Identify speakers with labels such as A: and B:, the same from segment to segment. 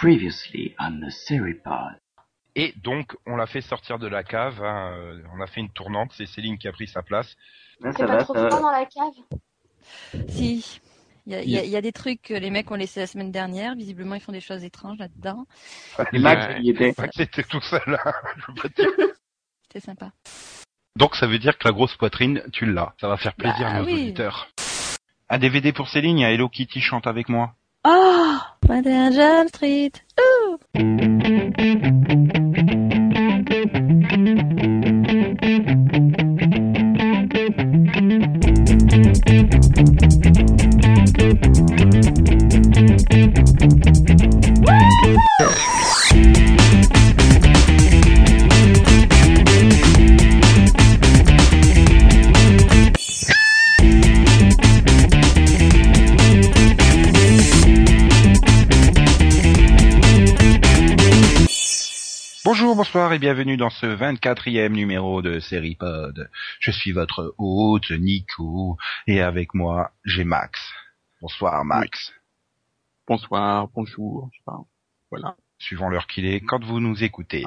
A: Previously on the Seripod.
B: Et donc, on l'a fait sortir de la cave. hein, euh, on a fait une tournante. C'est Céline qui a pris sa place.
A: Là,
C: C'est
A: ça
C: pas
A: va,
C: trop
A: ça va.
C: froid dans la cave?
D: Si. Il y a, il y a- il y a des trucs que les mecs ont laissés la semaine dernière. Visiblement, ils font des choses étranges là-dedans.
A: Et Max, il y était.
B: Max était tout seul. hein, je veux pas te dire.
D: C'était sympa.
B: donc, ça veut dire que la grosse poitrine, tu l'as. Ça va faire plaisir
D: Bah
B: à nos
D: oui.
B: auditeurs. Un DVD pour Céline. Il y a Hello Kitty chante avec moi.
D: Oh 21 Jump Street
B: bonsoir et bienvenue dans ce 24e numéro de Seripod. Je suis votre hôte, Nico, et avec moi, j'ai Max. Bonsoir, Max.
E: bonsoir, bonjour, je sais pas. Voilà.
B: Suivant l'heure qu'il est, quand vous nous écoutez.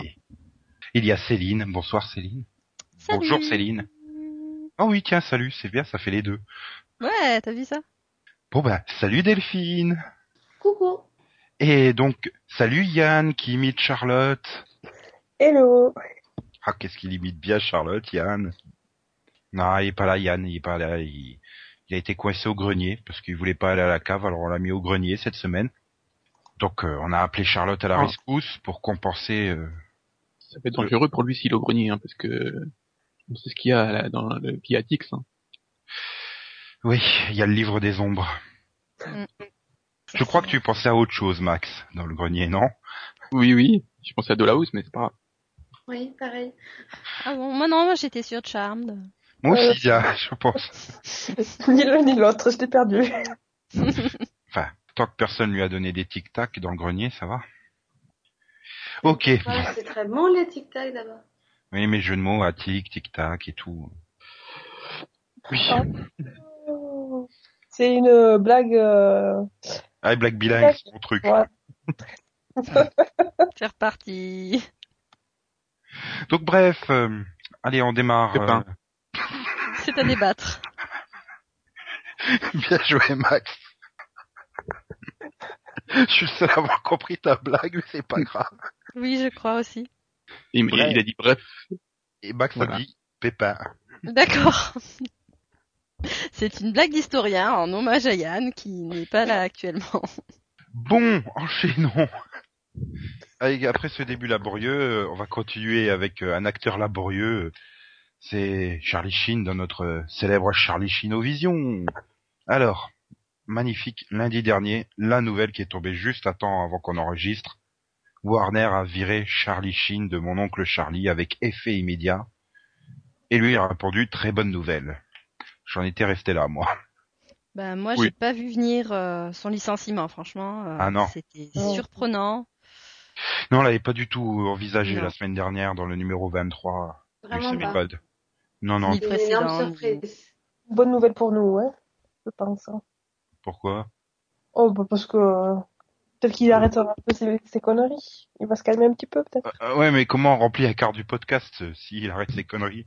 B: Il y a Céline. Bonsoir, Céline. Bonjour, Céline. Oh oui, tiens, salut, c'est bien, ça fait les deux.
D: Ouais, t'as vu ça?
B: Bon bah, salut Delphine.
C: Coucou
B: Et donc, salut Yann qui imite Charlotte.
F: Hello.
B: Ah, qu'est-ce qu'il imite bien Charlotte, Yann. Non, il est pas là, Yann, il est pas là. Il, il a été coincé au grenier parce qu'il voulait pas aller à la cave, alors on l'a mis au grenier cette semaine. Donc, euh, on a appelé Charlotte à la
E: Ah.
B: rescousse pour compenser. euh,
E: Ça peut être dangereux pour lui s'il est au grenier, hein, parce que on sait ce qu'il y a là, dans le Piatix. Hein.
B: Oui, il y a le livre des ombres.
D: Mm.
B: Je crois que tu pensais à autre chose, Max, dans le grenier, non?
E: Oui, oui. Je pensais à Dollhouse, mais c'est pas grave.
C: Oui, pareil.
D: Ah bon, moi non, moi j'étais sur Charmed.
B: Moi
F: Euh,
B: aussi, bien, je pense.
F: Ni l'un ni l'autre, je t'ai perdu.
B: Enfin, tant que personne lui a donné des tic-tac dans le grenier, ça va. Ok.
C: Ouais, c'est très bon les tic-tac d'abord.
B: Oui, mes jeux de mots à tic, tic-tac et tout. Oui.
F: Ah. C'est une blague. Euh...
B: Ah, Black Bilingue, c'est mon truc.
F: Ouais.
D: C'est reparti.
B: Donc bref, euh, allez, on démarre.
E: Pépin.
B: euh,
D: C'est à débattre.
B: Bien joué, Max. Je suis le seul à avoir compris ta blague, mais c'est pas grave.
D: Oui, je crois aussi.
E: Il,
B: Ouais.
E: il a dit bref.
B: Et Max
E: Voilà.
B: a dit Pépin.
D: D'accord. C'est une blague d'historien en hommage à Yann qui n'est pas là actuellement.
B: Bon, enchaînons. Allez, après ce début laborieux, euh, on va continuer avec euh, un acteur laborieux. C'est Charlie Sheen dans notre euh, célèbre Charlie Sheen-O-Vision. Alors, magnifique, lundi dernier, la nouvelle qui est tombée juste à temps avant qu'on enregistre. Warner a viré Charlie Sheen de mon oncle Charlie avec effet immédiat. Et lui a répondu très bonne nouvelle. J'en étais resté là, moi.
D: Ben moi,
E: Oui.
D: j'ai pas vu venir euh, son licenciement, franchement. euh,
B: Ah non.
D: C'était
F: Non.
D: surprenant.
B: Non, on l'avait pas du tout envisagé
D: Non.
B: la semaine dernière dans le numéro 23 du
C: Vraiment pas.
B: Semipod. Non, non,
C: C'est une énorme surprise.
F: Bonne nouvelle pour nous, ouais. Je pense. hein.
B: pourquoi?
F: Oh, bah parce que euh, peut-être qu'il arrête un peu ses, ses conneries. Il va se calmer un petit peu, peut-être.
B: Euh, Ouais, mais comment on remplit la carte du podcast euh, s'il arrête ses conneries?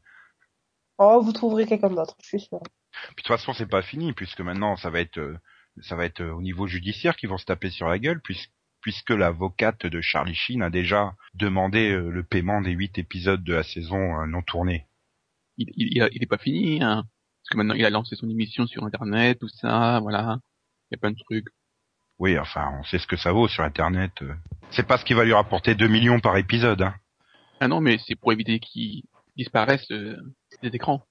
F: Oh, vous trouverez quelqu'un d'autre, je suis sûr.
B: Puis de toute façon, c'est pas fini puisque maintenant ça va être euh, ça va être euh, au niveau judiciaire qu'ils vont se taper sur la gueule puis- puisque l'avocate de Charlie Sheen a déjà demandé euh, le paiement des huit épisodes de la saison euh, non tournée.
E: Il, il, il, a- il est pas fini, hein. Parce que maintenant il a lancé son émission sur internet, tout ça, voilà. Il y a plein de trucs.
B: Oui, enfin, on sait ce que ça vaut sur internet. euh. C'est pas ce qui va lui rapporter 2 millions par épisode hein.
E: Ah non, mais c'est pour éviter qu'il disparaisse euh, des écrans.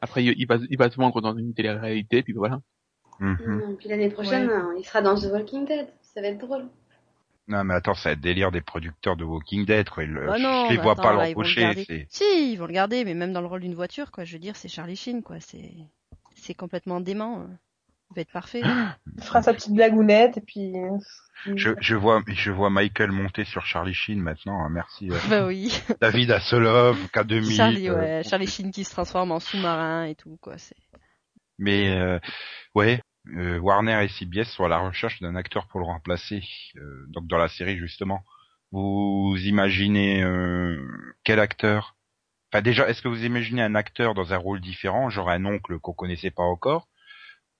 E: Après, il, va, il va se vendre dans une télé-réalité, puis voilà.
B: Mhm.
C: Hum, Puis l'année prochaine, hein, il sera dans The Walking Dead. Ça va être drôle.
B: Non, mais attends, ça va être délire des producteurs de Walking Dead, quoi. Ils-
D: Bah non,
B: je les vois
D: attends,
B: pas
D: le
B: l'embaucher. c'est-
D: Si, ils vont le garder, mais même dans le rôle d'une voiture, quoi. Je veux dire, c'est Charlie Sheen, quoi. C'est, c'est complètement dément. euh. Il va être parfait.
F: Il fera sa petite blagounette, et puis...
B: Je, je vois, je vois Michael monter sur Charlie Sheen maintenant. hein, Merci. euh,
D: bah oui.
B: David Hasselhoff, K2000.
D: Charlie,
B: euh,
D: ouais. Charlie Sheen qui se transforme en sous-marin et tout, quoi. C'est.
B: Mais euh, ouais, euh, Warner et CBS sont à la recherche d'un acteur pour le remplacer. Euh, donc dans la série justement, vous imaginez euh, quel acteur? Enfin déjà, est-ce que vous imaginez un acteur dans un rôle différent, genre un oncle qu'on connaissait pas encore,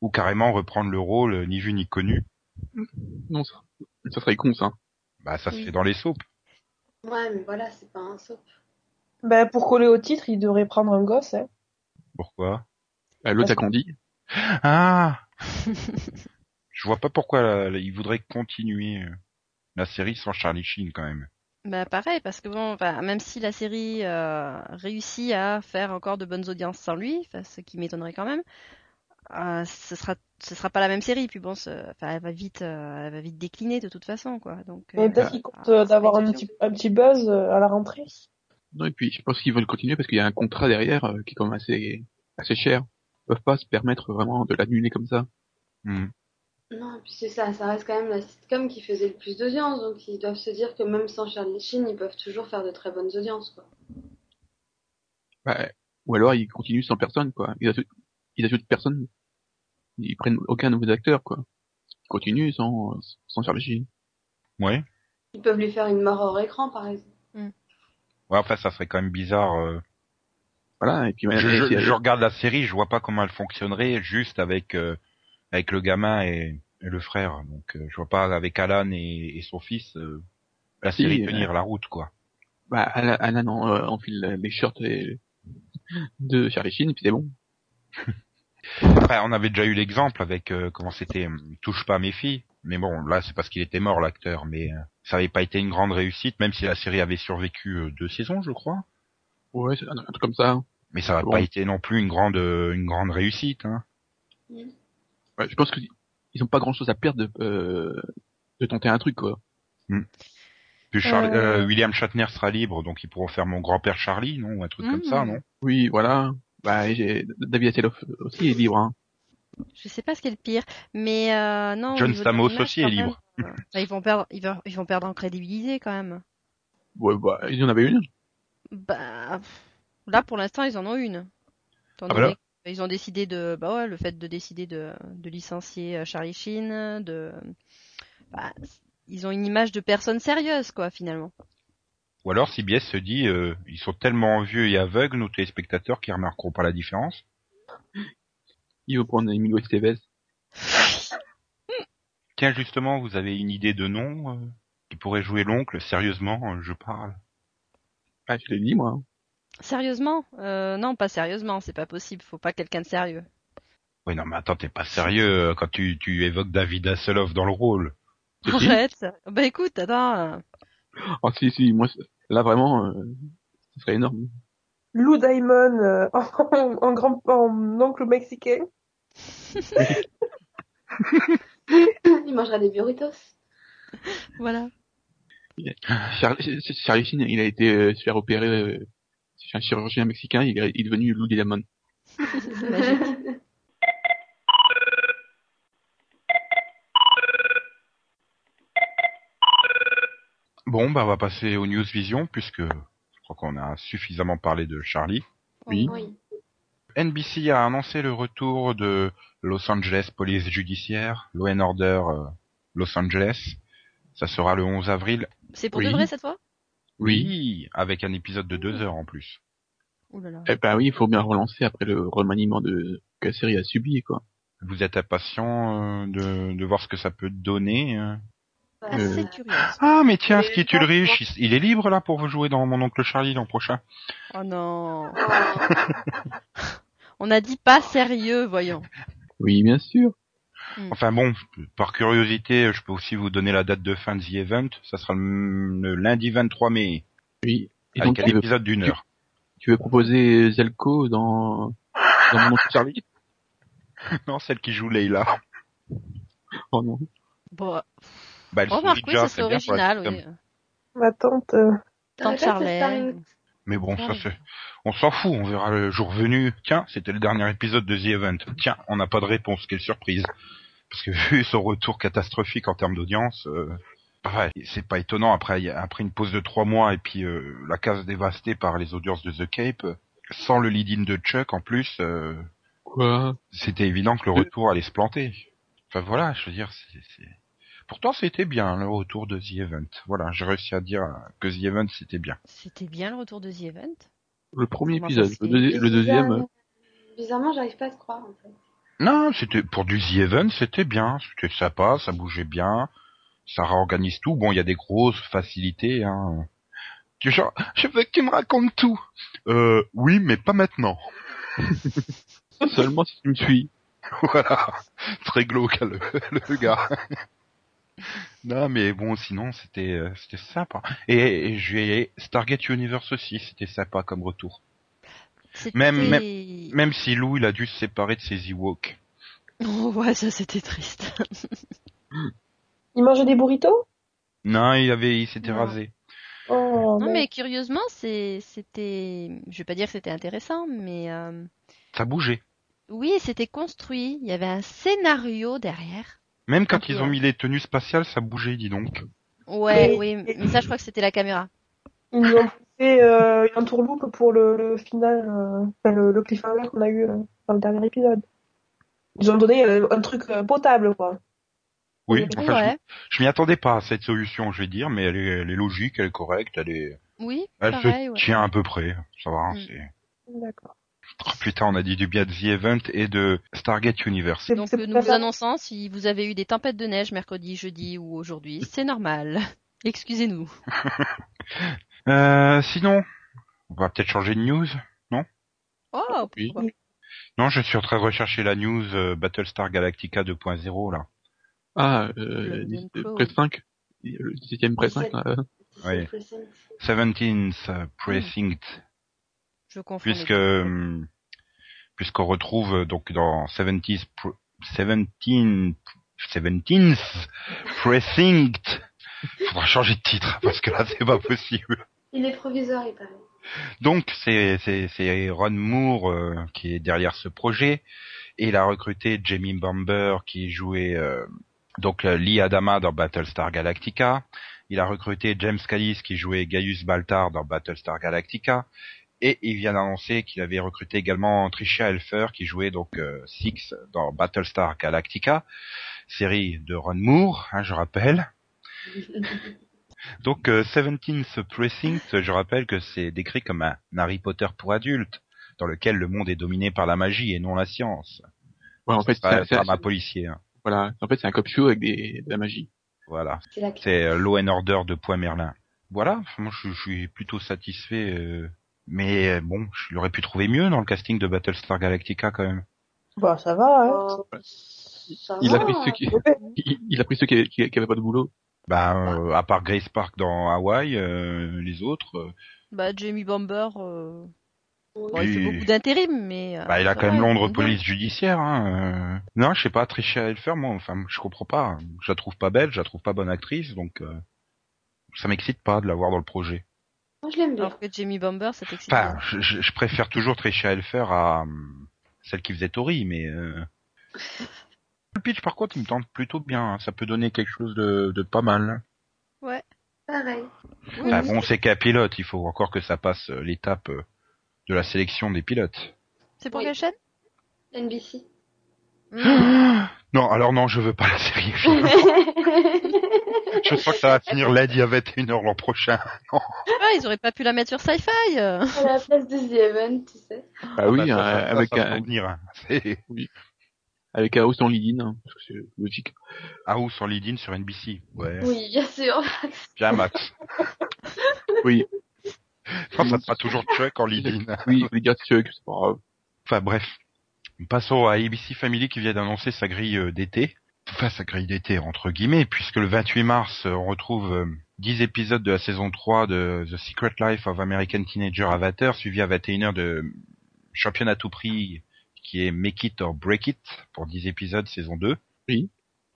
B: ou carrément reprendre le rôle ni vu ni connu?
E: Non, ça, ça serait con, ça.
B: Bah ça se fait dans les soaps.
C: Ouais, mais voilà, c'est pas un soap.
F: Ben, pour coller au titre, il devrait prendre un gosse, hein.
B: Pourquoi?
E: Bah, L'autre a
F: Parce
E: grandi.
B: Ah Je vois pas pourquoi là, là, ils voudraient continuer euh, la série sans Charlie Sheen quand même.
D: Bah pareil, parce que bon, même si la série euh, réussit à faire encore de bonnes audiences sans lui, ce qui m'étonnerait quand même, euh, ce sera ce sera pas la même série. Puis bon, ce- elle va vite euh, elle va vite décliner de toute façon, quoi. Donc
F: Mais
D: euh,
F: peut-être qu'il compte euh,
D: c'est pas
F: d'avoir un petit, un petit buzz euh, à la rentrée.
E: Non, et puis je pense qu'ils veulent continuer parce qu'il y a un contrat derrière euh, qui est quand même assez, assez cher. Ils peuvent pas se permettre vraiment de l'annuler comme ça.
B: Hmm.
C: Non, et puis c'est ça, ça reste quand même la sitcom qui faisait le plus d'audience, donc ils doivent se dire que même sans Charlie Sheen, ils peuvent toujours faire de très bonnes audiences, quoi.
E: Bah, ou alors ils continuent sans personne, quoi. Ils ajoutent, ils ajoutent personne. Ils prennent aucun nouveau acteur, quoi. Ils continuent sans, sans Charlie Sheen.
B: Ouais.
C: Ils peuvent lui faire une mort hors écran, par exemple.
B: Ouais, enfin ça serait quand même bizarre. euh.
E: Voilà, et puis
B: Je,
E: et
B: je-
E: puis,
B: je regarde la série, je vois pas comment elle fonctionnerait juste avec euh, avec le gamin et, et le frère. Donc euh, je vois pas avec Alan et, et son fils euh, la
E: Si,
B: série
E: euh,
B: tenir la route quoi.
E: bah, Alan, Alan euh, enfile les shorts et- de Charlie Sheen, et puis c'est bon.
B: Après, on avait déjà eu l'exemple avec euh, comment c'était euh, touche pas à mes filles. Mais bon, là c'est parce qu'il était mort l'acteur, mais euh, ça avait pas été une grande réussite, même si la série avait survécu deux saisons, je crois.
E: Ouais, c'est un, un truc comme ça.
B: Mais ça n'a
E: Bon.
B: pas été non plus une grande euh, une grande réussite. Hein.
E: Ouais, je pense qu'ils ils ont pas grand chose à perdre de, euh, de tenter un truc, quoi.
B: Puis Charles-
F: Euh.
B: euh, William Shatner sera libre, donc ils pourront faire mon grand-père Charlie, non, ou un truc comme
D: Mhm.
B: ça, non?
E: Oui, voilà. Bah, David Hasselhoff aussi est libre, hein.
D: Je sais pas ce qui est le pire, mais euh, non.
B: John Stamos aussi est
D: même,
B: libre.
D: euh, bah, ils vont perdre ils vont, ils vont perdre en crédibilité quand même.
E: Ouais, bah, il y en avait une.
D: Bah, là pour l'instant ils en ont une.
B: Ah,
D: donné
B: voilà.
D: qu'ils ont décidé de, bah ouais, le fait de décider de, de licencier euh, Charlie Sheen, de, bah, ils ont une image de personne sérieuse quoi finalement.
B: Ou alors CBS se dit, euh, ils sont tellement vieux et aveugles, nos téléspectateurs, qu'ils remarqueront pas la différence.
E: Il veut prendre Emilio Estevez.
B: Tiens, justement, vous avez une idée de nom euh, qui pourrait jouer l'oncle Sérieusement, je parle.
E: Ah, je l'ai dit, moi.
D: Sérieusement? Euh, Non, pas sérieusement, c'est pas possible. Faut pas quelqu'un de sérieux.
B: Oui, non, mais attends, t'es pas sérieux euh, quand tu, tu évoques David Hasselhoff dans le rôle.
D: Arrête. Bah écoute, attends.
E: Oh, si, si, moi, là, vraiment, euh, ce serait énorme.
F: Lou Diamond euh, en, en grand en oncle mexicain.
C: Il mangera des burritos.
D: Voilà.
E: Charlie, Charlie Sheen, il a été euh, se faire opérer euh, chez un chirurgien mexicain, il est, il est devenu Lou Diamond.
B: Bon, bah on va passer aux News Vision, puisque je crois qu'on a suffisamment parlé de Charlie.
E: Oui.
C: Oui.
B: NBC a annoncé le retour de Los Angeles Police Judiciaire, Law and Order euh, Los Angeles. Ça sera le 11 avril.
D: C'est pour
E: Oui.
D: de vrai cette fois?
B: Oui, avec un épisode de deux heures en plus.
D: Ouh là là.
E: Eh ben oui, il faut bien relancer après le remaniement de que la série a subi, quoi.
B: Vous êtes impatient euh, de, de voir ce que ça peut donner hein?
C: Voilà.
E: Euh.
B: Ah, mais tiens, ce qui est riche, il, il est libre là pour vous jouer dans Mon Oncle Charlie l'an prochain.
D: Oh non.
C: Oh.
D: On a dit pas sérieux, voyons.
E: Oui, bien sûr.
B: Enfin bon, par curiosité, je peux aussi vous donner la date de fin de The Event. Ça sera le, le lundi 23 mai,
E: Oui. Et
B: avec
E: donc,
B: un
E: tu veux,
B: épisode d'une heure.
E: tu veux proposer Zelko dans, dans mon Charlie?
B: Non, celle qui joue Leila.
E: Oh non.
D: Bon,
B: Bah, elle
D: oui,
B: déjà,
D: ça serait
B: c'est
D: original, oui.
F: Ma tante. euh,
D: Tante Charlène.
B: Mais bon,
D: Ah
B: ça c'est, on s'en fout, on verra le jour venu. Tiens, c'était le dernier épisode de The Event. Tiens, on n'a pas de réponse, quelle surprise. Parce que vu son retour catastrophique en termes d'audience, euh, ouais, c'est pas étonnant après, après une pause de trois mois et puis euh, la case dévastée par les audiences de The Cape, sans le lead-in de Chuck en plus, euh,
E: Quoi?
B: c'était évident que le retour allait se planter. Enfin voilà, je veux dire, c'est... Pourtant c'était bien le retour de The Event. Voilà, j'ai réussi à dire que The Event c'était bien.
D: C'était bien le retour de The Event?
E: Le premier
D: Comment
E: épisode.
D: se
E: Le, deuxi-
D: fait
E: le deuxième, euh,
C: Bizarre- Bizarrement, j'arrive pas à te croire, en fait.
B: Non, c'était pour du The Event, c'était bien, c'était sympa, ça bougeait bien, ça réorganise tout. Bon, il y a des grosses facilités. Hein. Du genre, je veux que tu me racontes tout. Euh, oui, mais pas maintenant.
E: seulement si tu me suis.
B: voilà, très glauque le, le gars. Non, mais bon, sinon c'était euh, c'était sympa. Et, et j'ai Stargate Universe aussi, c'était sympa comme retour.
D: C'était...
B: Même- Même si Lou, il a dû se séparer de ses Ewoks.
D: Oh, ouais, ça c'était triste.
F: Il mangeait des burritos?
B: Non, il avait, il s'était rasé.
F: Oh,
D: Non, mais curieusement, c'est, c'était, je vais pas dire que c'était intéressant, mais euh,
B: Ça bougeait.
D: oui, c'était construit. Il y avait un scénario derrière.
B: Même quand ils ont mis les tenues spatiales, ça bougeait, dis donc.
D: Ouais, oui, mais ça, je crois que c'était la caméra.
F: Ils nous ont fait euh, une entourloupe pour le, le final, euh, enfin, le, le cliffhanger qu'on a eu euh, dans le dernier épisode. Ils ont donné euh, un truc euh, potable, quoi.
B: Oui,
F: Ouais.
B: enfin, je-
D: ouais,
B: je, m'y attendais pas à cette solution, je vais dire, mais elle est, elle est logique, elle est correcte, elle est,
D: oui,
B: elle
D: pareil,
B: se
D: ouais.
B: tient à peu près. Ça va, hein,
D: Mm.
B: c'est.
F: D'accord.
B: Oh, putain, on a dit du bien de The Event et de Stargate Universe.
D: Donc euh, nous vous annonçons si vous avez eu des tempêtes de neige mercredi, jeudi ou aujourd'hui, c'est normal. Excusez-nous.
B: Euh, sinon, on va peut-être changer de news.
D: Oh,
E: Oui.
D: pourquoi pas.
B: Non, je suis en train de rechercher la news euh, Battlestar Galactica 2.0 là.
E: Ah,
D: Le
E: euh,
D: Golden
E: dix-
D: Crow.
E: près 5. Le 17ème près 5, là. euh.
B: Oui.
C: Precinct.
B: 17th euh, Precinct.
D: Je confonds.
B: puisque euh, puisqu'on retrouve euh, donc dans 70 pro- 17 17th Precinct. Faudra changer de titre parce que là c'est pas possible.
C: Il est provisoire, il paraît.
B: Donc c'est c'est c'est Ron Moore euh, qui est derrière ce projet et il a recruté Jamie Bamber qui jouait euh, donc Lee Adama dans Battlestar Galactica. Il a recruté James Callis qui jouait Gaius Baltar dans Battlestar Galactica. Et il vient d'annoncer qu'il avait recruté également Tricia Helfer qui jouait donc euh, Six dans Battlestar Galactica, série de Ron Moore, hein, je rappelle. Donc euh, 17th Precinct, je rappelle que c'est décrit comme un Harry Potter pour adultes, dans lequel le monde est dominé par la magie et non la science.
E: Ouais, en fait,
B: C'est un drama
E: c'est-
B: policier. hein.
E: voilà. En fait, c'est un cop show avec des, de la magie.
B: Voilà.
C: C'est
B: euh, Law and Order de Point Merlin. Voilà, moi je, je suis plutôt satisfait. euh, mais euh, bon, je l'aurais pu trouver mieux dans le casting de Battlestar Galactica quand même.
F: Bah, ça va, hein.
C: Oh, ça
E: Il a pris ceux qui, il, il a pris ceux qui, qui, qui avaient pas de boulot.
B: Bah, euh, à part Grace Park dans Hawaï, euh, les autres, euh,
D: Bah, Jamie Bamber, euh,
C: Oui.
D: bon, il fait beaucoup d'intérim, mais. euh,
B: bah, il a quand même Londres police judiciaire. Hein, euh. Non, je sais pas, Tricia Helfer, moi, enfin, je comprends pas. Je la trouve pas belle, je la trouve pas bonne actrice, donc euh, ça m'excite pas de la voir dans le projet.
C: Moi, je l'aime bien.
D: Alors que Jamie Bamber, ça t'excite
B: Enfin, je, préfère toujours Tricia Helfer à hum, celle qui faisait Tori, mais euh... le pitch par contre il me tente plutôt bien. hein. Ça peut donner quelque chose de, de pas mal.
D: Ouais.
C: Pareil.
D: Oui, oui.
B: bon, c'est qu'un pilote, il faut encore que ça passe euh, l'étape euh, de la sélection des pilotes.
D: C'est pour
C: Oui.
D: quelle chaîne?
C: NBC.
D: Hmm.
B: Non, alors non, je veux pas la série. je crois que ça va finir lundi à 21h l'an prochain.
D: Ah, ils auraient pas pu la mettre sur Sci-Fi.
C: à la place de The Event, tu sais.
E: Ah oui,
B: bah, ça,
E: euh,
B: ça, ça,
E: avec
B: ça
E: un,
B: venir, hein. C'est
E: avec un host en lead-in, hein, parce que c'est logique.
B: House en lead-in sur NBC. Ouais.
C: Oui, bien sûr.
B: Bien, Max.
E: Oui,
B: Non, ça sera toujours Chuck en lead-in.
E: oui, les gars, Chuck, c'est pas grave.
B: Enfin bref, passons à ABC Family qui vient d'annoncer sa grille euh, d'été. Enfin sa grille d'été entre guillemets, puisque le 28 mars euh, on retrouve euh, 10 épisodes de la saison 3 de The Secret Life of American Teenager Avatar, suivi à 21h de Champion à tout prix qui est Make It or Break It pour 10 épisodes saison 2.
E: Oui.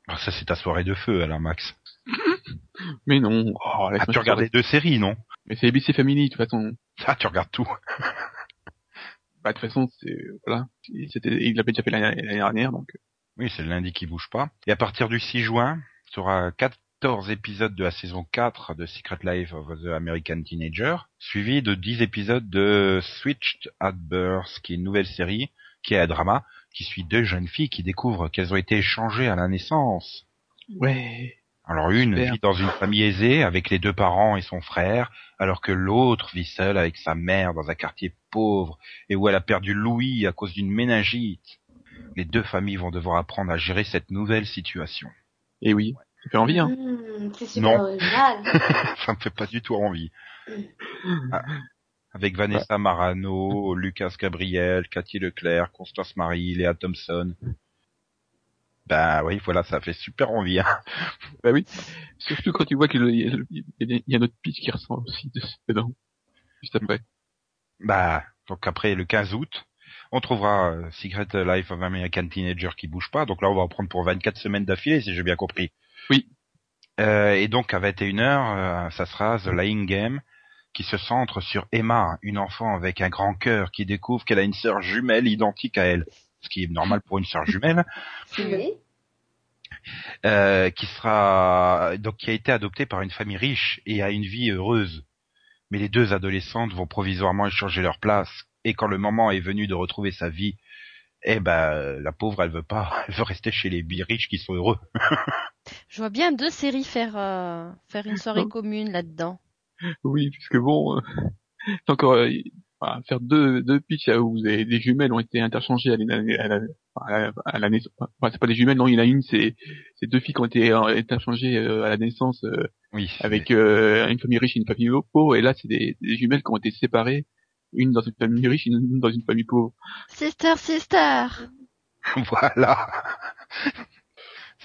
B: Alors ça c'est ta soirée de feu alors Max.
E: Mais non, oh,
B: Ah tu regardes les deux séries non?
E: Mais c'est ABC Family, de toute façon.
B: Ah tu regardes tout.
E: Bah, de toute façon, c'est, voilà. C'était, il l'avait déjà fait l'année dernière, donc.
B: Oui, c'est le lundi qui bouge pas. Et à partir du 6 juin, tu auras 14 épisodes de la saison 4 de Secret Life of the American Teenager, suivi de 10 épisodes de Switched at Birth, qui est une nouvelle série, qui est un drama, qui suit deux jeunes filles qui découvrent qu'elles ont été échangées à la naissance.
E: Ouais.
B: Alors une
E: Super.
B: vit dans une famille aisée avec les deux parents et son frère, alors que l'autre vit seule avec sa mère dans un quartier pauvre et où elle a perdu Louis à cause d'une méningite. Les deux familles vont devoir apprendre à gérer cette nouvelle situation.
E: Et oui. Ça fait envie, hein.
C: Mmh, c'est super
B: Non.
C: original.
B: Ça me fait pas du tout envie. Ah. Avec Vanessa Marano, Lucas Gabriel, Cathy Leclerc, Constance Marie, Léa Thompson. Ben oui, voilà, ça fait super envie. Hein.
E: Bah oui. Surtout quand tu vois qu'il y, a- il y a notre pitch qui ressent aussi dedans. Juste après.
B: Bah, donc après le 15 août, on trouvera euh, Secret Life of American Teenager qui bouge pas. Donc là, on va en prendre pour 24 semaines d'affilée, si j'ai bien compris.
E: Oui.
B: Euh, et donc à 21h, euh, ça sera The Lying Game, qui se centre sur Emma, une enfant avec un grand cœur qui découvre qu'elle a une sœur jumelle identique à elle. Ce qui est normal pour une sœur jumelle,
C: Oui.
B: euh, qui sera donc qui a été adoptée par une famille riche et a une vie heureuse. Mais les deux adolescentes vont provisoirement échanger leur place et quand le moment est venu de retrouver sa vie, eh ben la pauvre elle veut pas, elle veut rester chez les riches qui sont heureux.
D: Je vois bien deux séries faire euh, faire une soirée commune là-dedans.
E: Oui, puisque bon, euh, c'est encore euh, enfin, faire deux deux pitchs où des, des jumelles ont été interchangées à la à la, à la, à la naissance. Enfin, c'est pas des jumelles, non, il y en a une, c'est c'est deux filles qui ont été euh, interchangées euh, à la naissance euh,
B: Oui.
E: avec euh, une famille riche et une famille pauvre, et là c'est des, des jumelles qui ont été séparées, une dans une famille riche et une dans une famille pauvre.
D: Sister, sister.
B: voilà.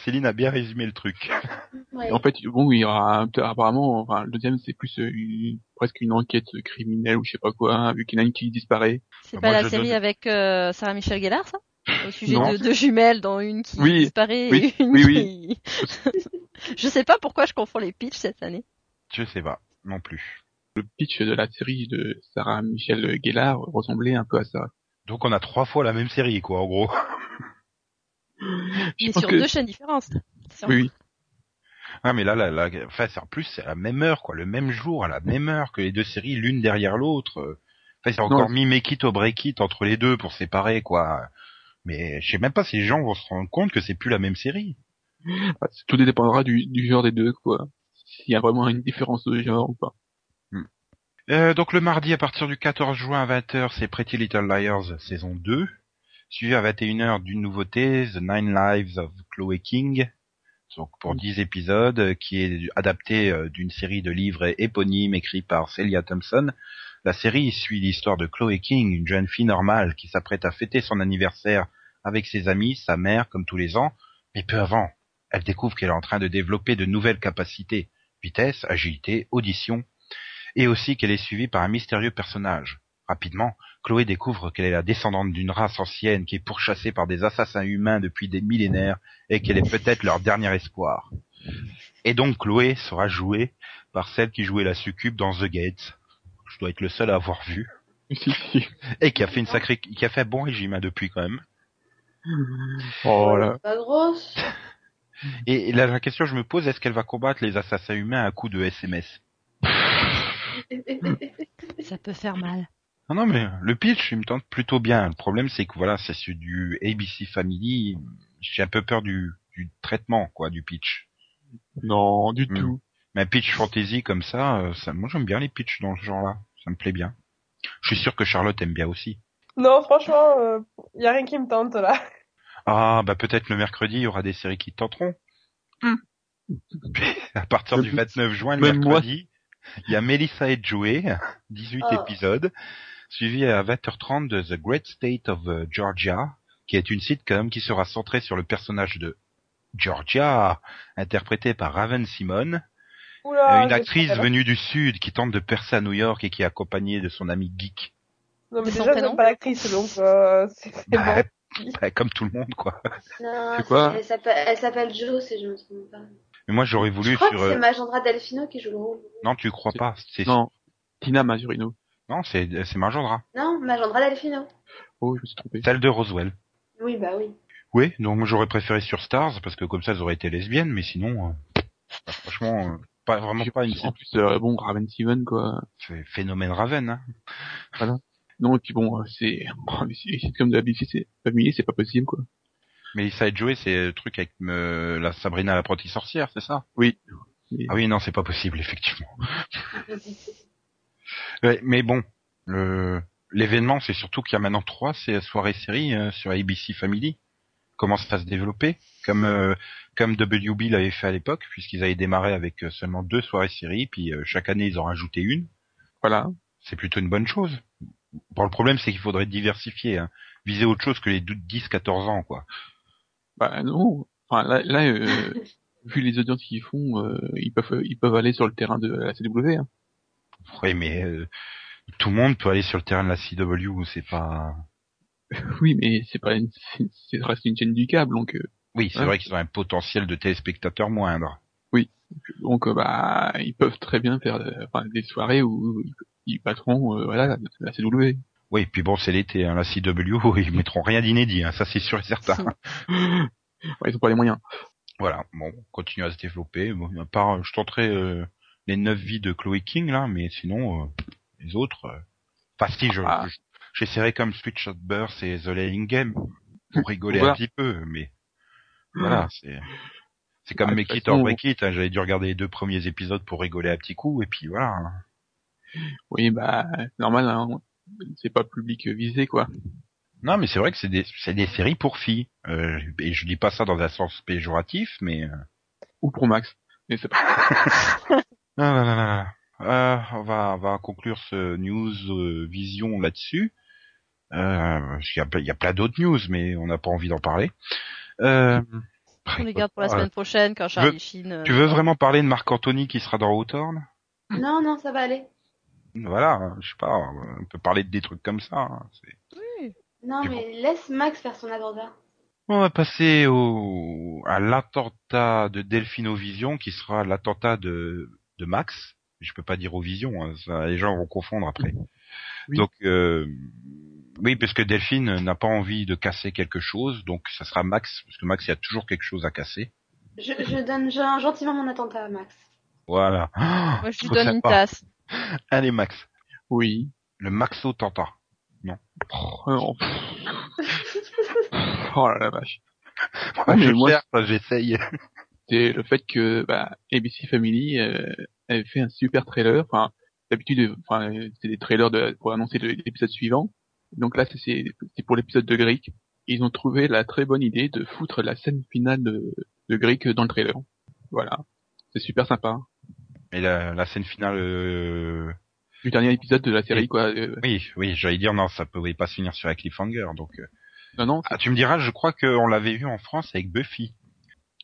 B: Céline a bien résumé le truc.
C: Ouais.
E: En fait, bon, il y aura apparemment, enfin, le deuxième c'est plus euh, une- presque une enquête criminelle ou je sais pas quoi, hein, vu qu'il y en a une qui disparaît.
D: C'est
B: Bah,
D: pas
B: moi,
D: la
B: je
D: série
B: donne-
D: avec euh, Sarah Michelle Gellar, ça? Au sujet
E: Non.
D: de deux jumelles, dont une qui
E: Oui,
D: disparaît
E: oui,
D: et une
E: oui,
D: qui... je sais pas pourquoi je confonds les pitchs cette année.
B: Je sais pas, non plus.
E: Le pitch de la série de Sarah Michelle Gellar ressemblait un peu à ça.
B: Donc on a trois fois la même série, quoi, en gros.
D: Mais sur
E: que-
D: deux chaînes différentes.
E: Oui, oui.
B: Ah mais là, là, là enfin, c'est- en plus, c'est à la même heure, quoi, le même jour, à la même heure que les deux séries, l'une derrière l'autre. Enfin, c'est encore
E: Non.
B: mis make it au break it entre les deux pour séparer, quoi. Mais je sais même pas si les gens vont se rendre compte que c'est plus la même série.
E: Bah, Tout dépendra du, du genre des deux, quoi. S'il y a vraiment une différence de genre ou pas.
B: Euh, donc le mardi à partir du 14 juin à 20h, c'est Pretty Little Liars saison 2, suivi à 21h d'une nouveauté, The Nine Lives of Chloe King, donc pour 10 épisodes, euh, qui est adapté euh, d'une série de livres éponymes écrits par Celia Thompson. La série suit l'histoire de Chloe King, une jeune fille normale qui s'apprête à fêter son anniversaire avec ses amis, sa mère comme tous les ans, mais peu avant, elle découvre qu'elle est en train de développer de nouvelles capacités, vitesse, agilité, audition, et aussi qu'elle est suivie par un mystérieux personnage. Rapidement, Chloé découvre qu'elle est la descendante d'une race ancienne qui est pourchassée par des assassins humains depuis des millénaires et qu'elle est peut-être leur dernier espoir. Et donc Chloé sera jouée par celle qui jouait la succube dans The Gates. Je dois être le seul à avoir vu. Et qui a fait une sacrée, qui a fait un bon régime hein, depuis quand même.
E: Oh là.
C: Pas grosse.
B: Et la, la question que je me pose, est-ce qu'elle va combattre les assassins humains à coup de SMS
D: Ça peut faire mal.
B: Ah non mais le pitch il me tente plutôt bien. Le problème c'est que voilà c'est du ABC Family. J'ai un peu peur du, du traitement quoi du pitch.
E: Non, du
B: Hmm.
E: tout.
B: Mais un pitch fantasy comme ça, euh, ça moi j'aime bien les pitchs dans ce genre-là. Ça me plaît bien. Je suis sûr que Charlotte aime bien aussi.
F: Non, franchement, euh, y a rien qui me tente là.
B: Ah bah peut-être le mercredi il y aura des séries qui te tenteront.
E: Hmm.
B: à partir du 29 juin le
E: Même
B: mercredi, il y a Melissa et Joey, 18
C: Oh.
B: épisodes, suivi à 20h30 de The Great State of euh, Georgia, qui est une sitcom qui sera centrée sur le personnage de Georgia, interprété par Raven Simon,
F: Oula,
B: une actrice venue du sud qui tente de percer à New York et qui est accompagnée de son ami geek.
F: Non, mais déjà, j'aime pas l'actrice, donc euh, c'est c'est
B: Bah,
F: bon.
B: bah, comme tout le monde quoi.
C: Non,
E: C'est quoi
C: elle s'appelle, elle s'appelle Jo, si je me trompe pas.
B: Mais moi j'aurais voulu
C: je crois
B: sur...
C: que c'est
B: euh,
C: Magendra Delfino qui joue le rôle.
B: Non tu crois pas, c'est
E: Non. Tina Mazurino.
B: Non c'est c'est Marjandra,
C: Non, Magendra Delfino.
E: Oh, je me suis trompé.
B: celle de Roswell.
C: Oui, bah oui.
B: Oui, donc moi j'aurais préféré sur Stars parce que comme ça elles auraient été lesbiennes, mais sinon, euh, bah, franchement, euh, pas vraiment pas une
E: En plus, euh, bon, Raven Steven, quoi.
B: c'est phénomène Raven. Hein.
E: Non, et puis bon, euh, c'est c'est comme de la BBC, c'est familier, c'est pas possible quoi.
B: Mais ça a joué, c'est le truc avec euh, la Sabrina l'apprentie sorcière, c'est ça?
E: Oui.
B: Ah oui, non, c'est pas possible, effectivement. Ouais, mais bon, le l'événement, c'est surtout qu'il y a maintenant trois c'est soirées séries euh, sur ABC Family. Commence à se développer, comme euh, comme WB l'avait fait à l'époque, puisqu'ils avaient démarré avec euh, seulement deux soirées séries, puis euh, chaque année ils en rajoutaient une.
E: Voilà.
B: C'est plutôt une bonne chose. Bon, le problème, c'est qu'il faudrait diversifier, hein. viser autre chose que les 10-14 ans, quoi.
E: Bah non. Enfin là, là euh, vu les audiences qu'ils font, euh, ils peuvent ils peuvent aller sur le terrain de la CW. Hein.
B: Oui, mais euh, tout le monde peut aller sur le terrain de la CW, c'est pas.
E: Oui, mais c'est pas une, c'est reste une chaîne du câble, donc euh,
B: Oui, c'est
E: Ouais.
B: vrai qu'ils ont un potentiel de téléspectateurs moindre.
E: donc euh, bah ils peuvent très bien faire euh, enfin, des soirées où ils, passeront voilà la CW.
B: Oui, puis bon, c'est l'été, hein, la CW, ils mettront rien d'inédit, hein, ça c'est sûr et certain.
E: Ouais, ils ont pas les moyens.
B: voilà, bon, on continue à se développer. Bon, à part, je tenterai les neuf vies de Chloé King là, mais sinon euh, les autres. Euh... Enfin, si, je,
E: Ah.
B: je- j'essaierai comme Switch at Birth et The Laying Game pour rigoler
E: Voilà.
B: un petit peu, mais voilà, c'est c'est comme
E: Ah,
B: Make It or Break It. hein, J'avais dû regarder les deux premiers épisodes pour rigoler un petit coup, et puis voilà. hein.
E: Oui, bah normal, hein, c'est pas public visé quoi.
B: Non, mais c'est vrai que c'est des c'est des séries pour filles. Euh, et je dis pas ça dans un sens péjoratif, mais euh,
E: Ou pour Max. Mais c'est pas.
B: Ah là là là là. Euh, on va on va conclure ce news euh, vision là-dessus. Euh, il y a, il y a plein d'autres news, mais on n'a pas envie d'en parler. Euh,
D: On les garde pour la semaine prochaine quand
B: Tu veux-
D: Charlie Sheen. euh,
B: Tu veux vraiment parler de Marc Anthony qui sera dans Hawthorne?
C: Non, non, ça va aller.
B: Voilà, je sais pas, on peut parler de des trucs comme ça. hein, c'est-
C: Non, mais laisse Max faire son attentat.
B: On va passer au à l'attentat de Delphinovision qui sera l'attentat de de Max. Je peux pas dire Ovision, hein, ça, les gens vont confondre après.
E: Oui.
B: Donc euh, oui, parce que Delphine n'a pas envie de casser quelque chose, donc ça sera Max, parce que Max il y a toujours quelque chose à casser.
C: Je, je donne gen- gentiment mon attentat à Max.
B: Voilà.
D: Moi, je lui donne une tasse.
B: Allez Max,
E: Oui.
B: le Maxo Tenta.
E: Oh, non. oh là la vache. Mais
B: je
E: moi-
B: cherche, j'essaye.
E: C'est le fait que bah, ABC Family euh, avait fait un super trailer. Enfin, d'habitude, enfin, c'est des trailers de, pour annoncer l'épisode suivant. Donc là, c'est- pour l'épisode de Greek. Ils ont trouvé la très bonne idée de foutre la scène finale de, de Greek dans le trailer. Voilà. C'est super sympa.
B: Mais la, la scène finale, euh,
E: Du dernier épisode de la série, quoi. euh,
B: oui, oui, j'allais dire non, ça pouvait pas se finir sur un cliffhanger, donc. euh,
E: non, non,
B: Ah, tu me diras, je crois qu'on l'avait vu en France avec Buffy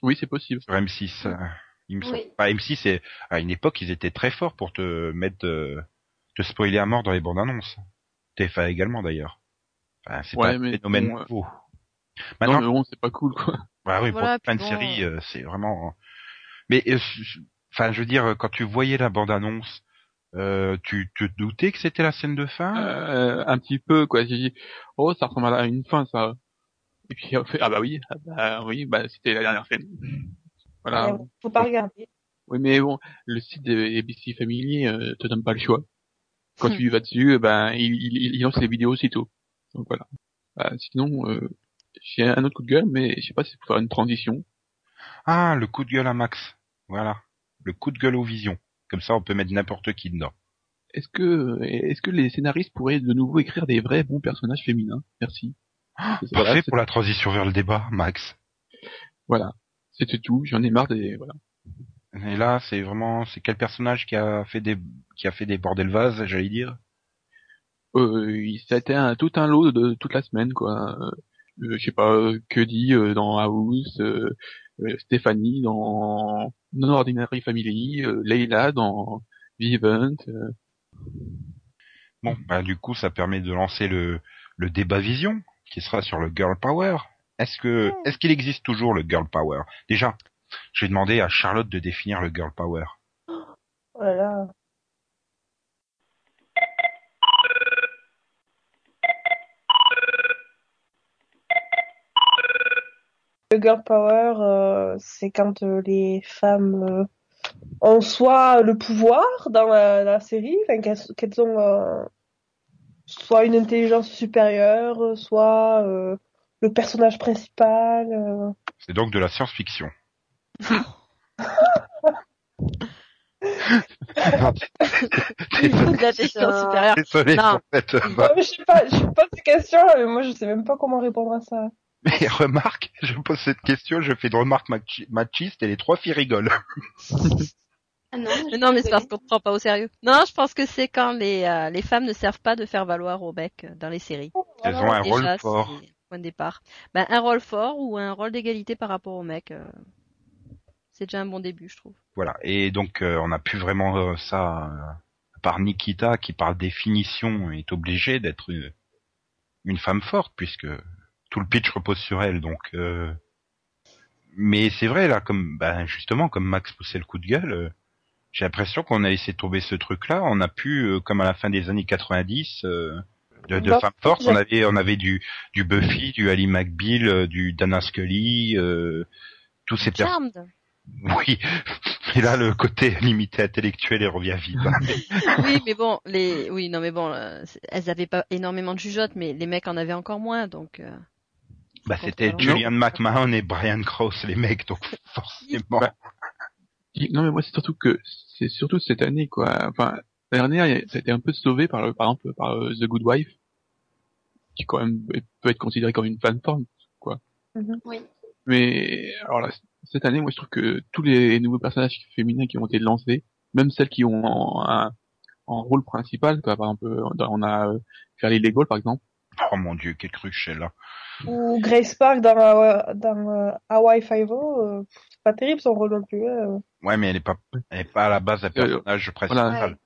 E: oui, c'est possible.
B: sur M6. euh, il me.
C: Oui.
B: Bah, M6, c'est à une époque, ils étaient très forts pour te mettre, euh, te spoiler à mort dans les bandes annonces. TF1 également d'ailleurs. Enfin, c'est
E: Ouais,
B: pas un phénomène
E: bon, euh,
B: nouveau.
E: Non,
B: Maintenant,
E: mais bon, c'est pas cool, quoi.
B: bah oui,
D: Voilà,
B: pour plein de
D: bon,
B: séries, euh, c'est vraiment. Mais, euh, enfin, je veux dire, quand tu voyais la bande annonce, euh, tu te doutais que c'était la scène de fin?
E: Euh, un petit peu, quoi. J'ai dit, oh, ça ressemble à une fin, ça. Et puis, on fait, ah bah oui, ah bah oui, bah c'était la dernière scène. Voilà.
F: Ouais, faut pas regarder.
E: Oui, mais bon, le site de ABC Family euh, te donne pas le choix. Quand
D: Hmm.
E: tu y vas dessus, ben, il, il, il lance les vidéos aussitôt. Donc voilà. Bah, sinon, euh, j'ai un autre coup de gueule, mais je sais pas si c'est pour faire une transition.
B: Ah, le coup de gueule à Max. Voilà. Le coup de gueule aux visions. Comme ça, on peut mettre n'importe qui dedans.
E: Est-ce que, est-ce que les scénaristes pourraient de nouveau écrire des vrais bons personnages féminins? Merci.
B: Parfait
E: Voilà,
B: pour la transition vers le débat, Max.
E: Voilà. C'était tout. J'en ai marre des, voilà.
B: Et là, c'est vraiment, c'est quel personnage qui a fait des, qui a fait des bordels vases, j'allais dire?
E: Euh, il- ça a été un, tout un lot de toute la semaine, quoi. Euh, je sais pas, euh, que dit euh, dans House, euh, euh, Stéphanie dans Non Ordinary Family, euh, Leila dans Vivant. euh,
B: Bon, bah, du coup, ça permet de lancer le, le débat vision, qui sera sur le girl power. Est-ce que, est-ce qu'il existe toujours le girl power? Déjà, je vais demander à Charlotte de définir le girl power.
F: Oh là là. Le girl power, euh, c'est quand euh, les femmes euh, ont soit le pouvoir dans la, la série, qu'elles ont, soit une intelligence supérieure, soit euh, le personnage principal. euh.
B: C'est donc de la science-fiction. Non,
D: Une intelligence supérieure.
B: Désolé
D: Non.
B: pour cette
F: Ouais, mais je sais pas, je pose ces questions, mais moi je sais même pas comment répondre à ça.
B: Mais remarque, je pose cette question, je fais une remarque machi- machiste et les trois filles rigolent.
C: Ah non,
D: Mais non, mais c'est parce qu'on te prend pas au sérieux. Non, je pense que c'est quand les, euh, les femmes ne servent pas de faire valoir au mec euh, dans les séries.
B: Elles ont un
D: Déjà,
B: rôle fort.
D: point de départ. Ben, un rôle fort ou un rôle d'égalité par rapport au mec, euh, c'est déjà un bon début, je trouve.
B: Voilà. Et donc euh, on a plus vraiment euh, ça, euh, part Nikita qui par définition est obligée d'être une, une femme forte puisque tout le pitch repose sur elle. Donc, euh, mais c'est vrai là, comme ben justement comme Max poussait le coup de gueule, euh, j'ai l'impression qu'on a laissé tomber ce truc-là. On a pu, euh, comme à la fin des années 90. euh, de, de
F: Bah,
B: femmes fortes,
F: j'ai-
B: on avait on avait du du Buffy, du Ali McBeal, euh, du Dana Scully, euh, tous ces personnes. Oui, et là le côté limité intellectuel il revient vite. hein.
D: oui, mais bon, les, oui, non, mais bon, euh, elles avaient pas énormément de jugeotes, mais les mecs en avaient encore moins, donc. euh,
B: bah c'était. Julian McMahon et Brian Krause les mecs donc forcément.
E: Non mais moi c'est surtout que c'est surtout cette année quoi. Enfin l'année dernière ça a été un peu sauvé par le- par exemple par euh, The Good Wife qui quand même peut être considéré comme une fan forme.
C: Oui.
E: Mais alors là cette année moi je trouve que tous les nouveaux personnages féminins qui ont été lancés, même celles qui ont un, en rôle principal, quoi, par exemple dans- on a euh, Fairly Legal par exemple.
B: Oh mon dieu, quelle cruche celle-là.
F: Ou Grace Park dans, euh, dans euh, Hawaii Five-O, euh, pas terrible son rôle non plus. hein.
B: Ouais mais elle est pas elle est pas à la base un personnage principal.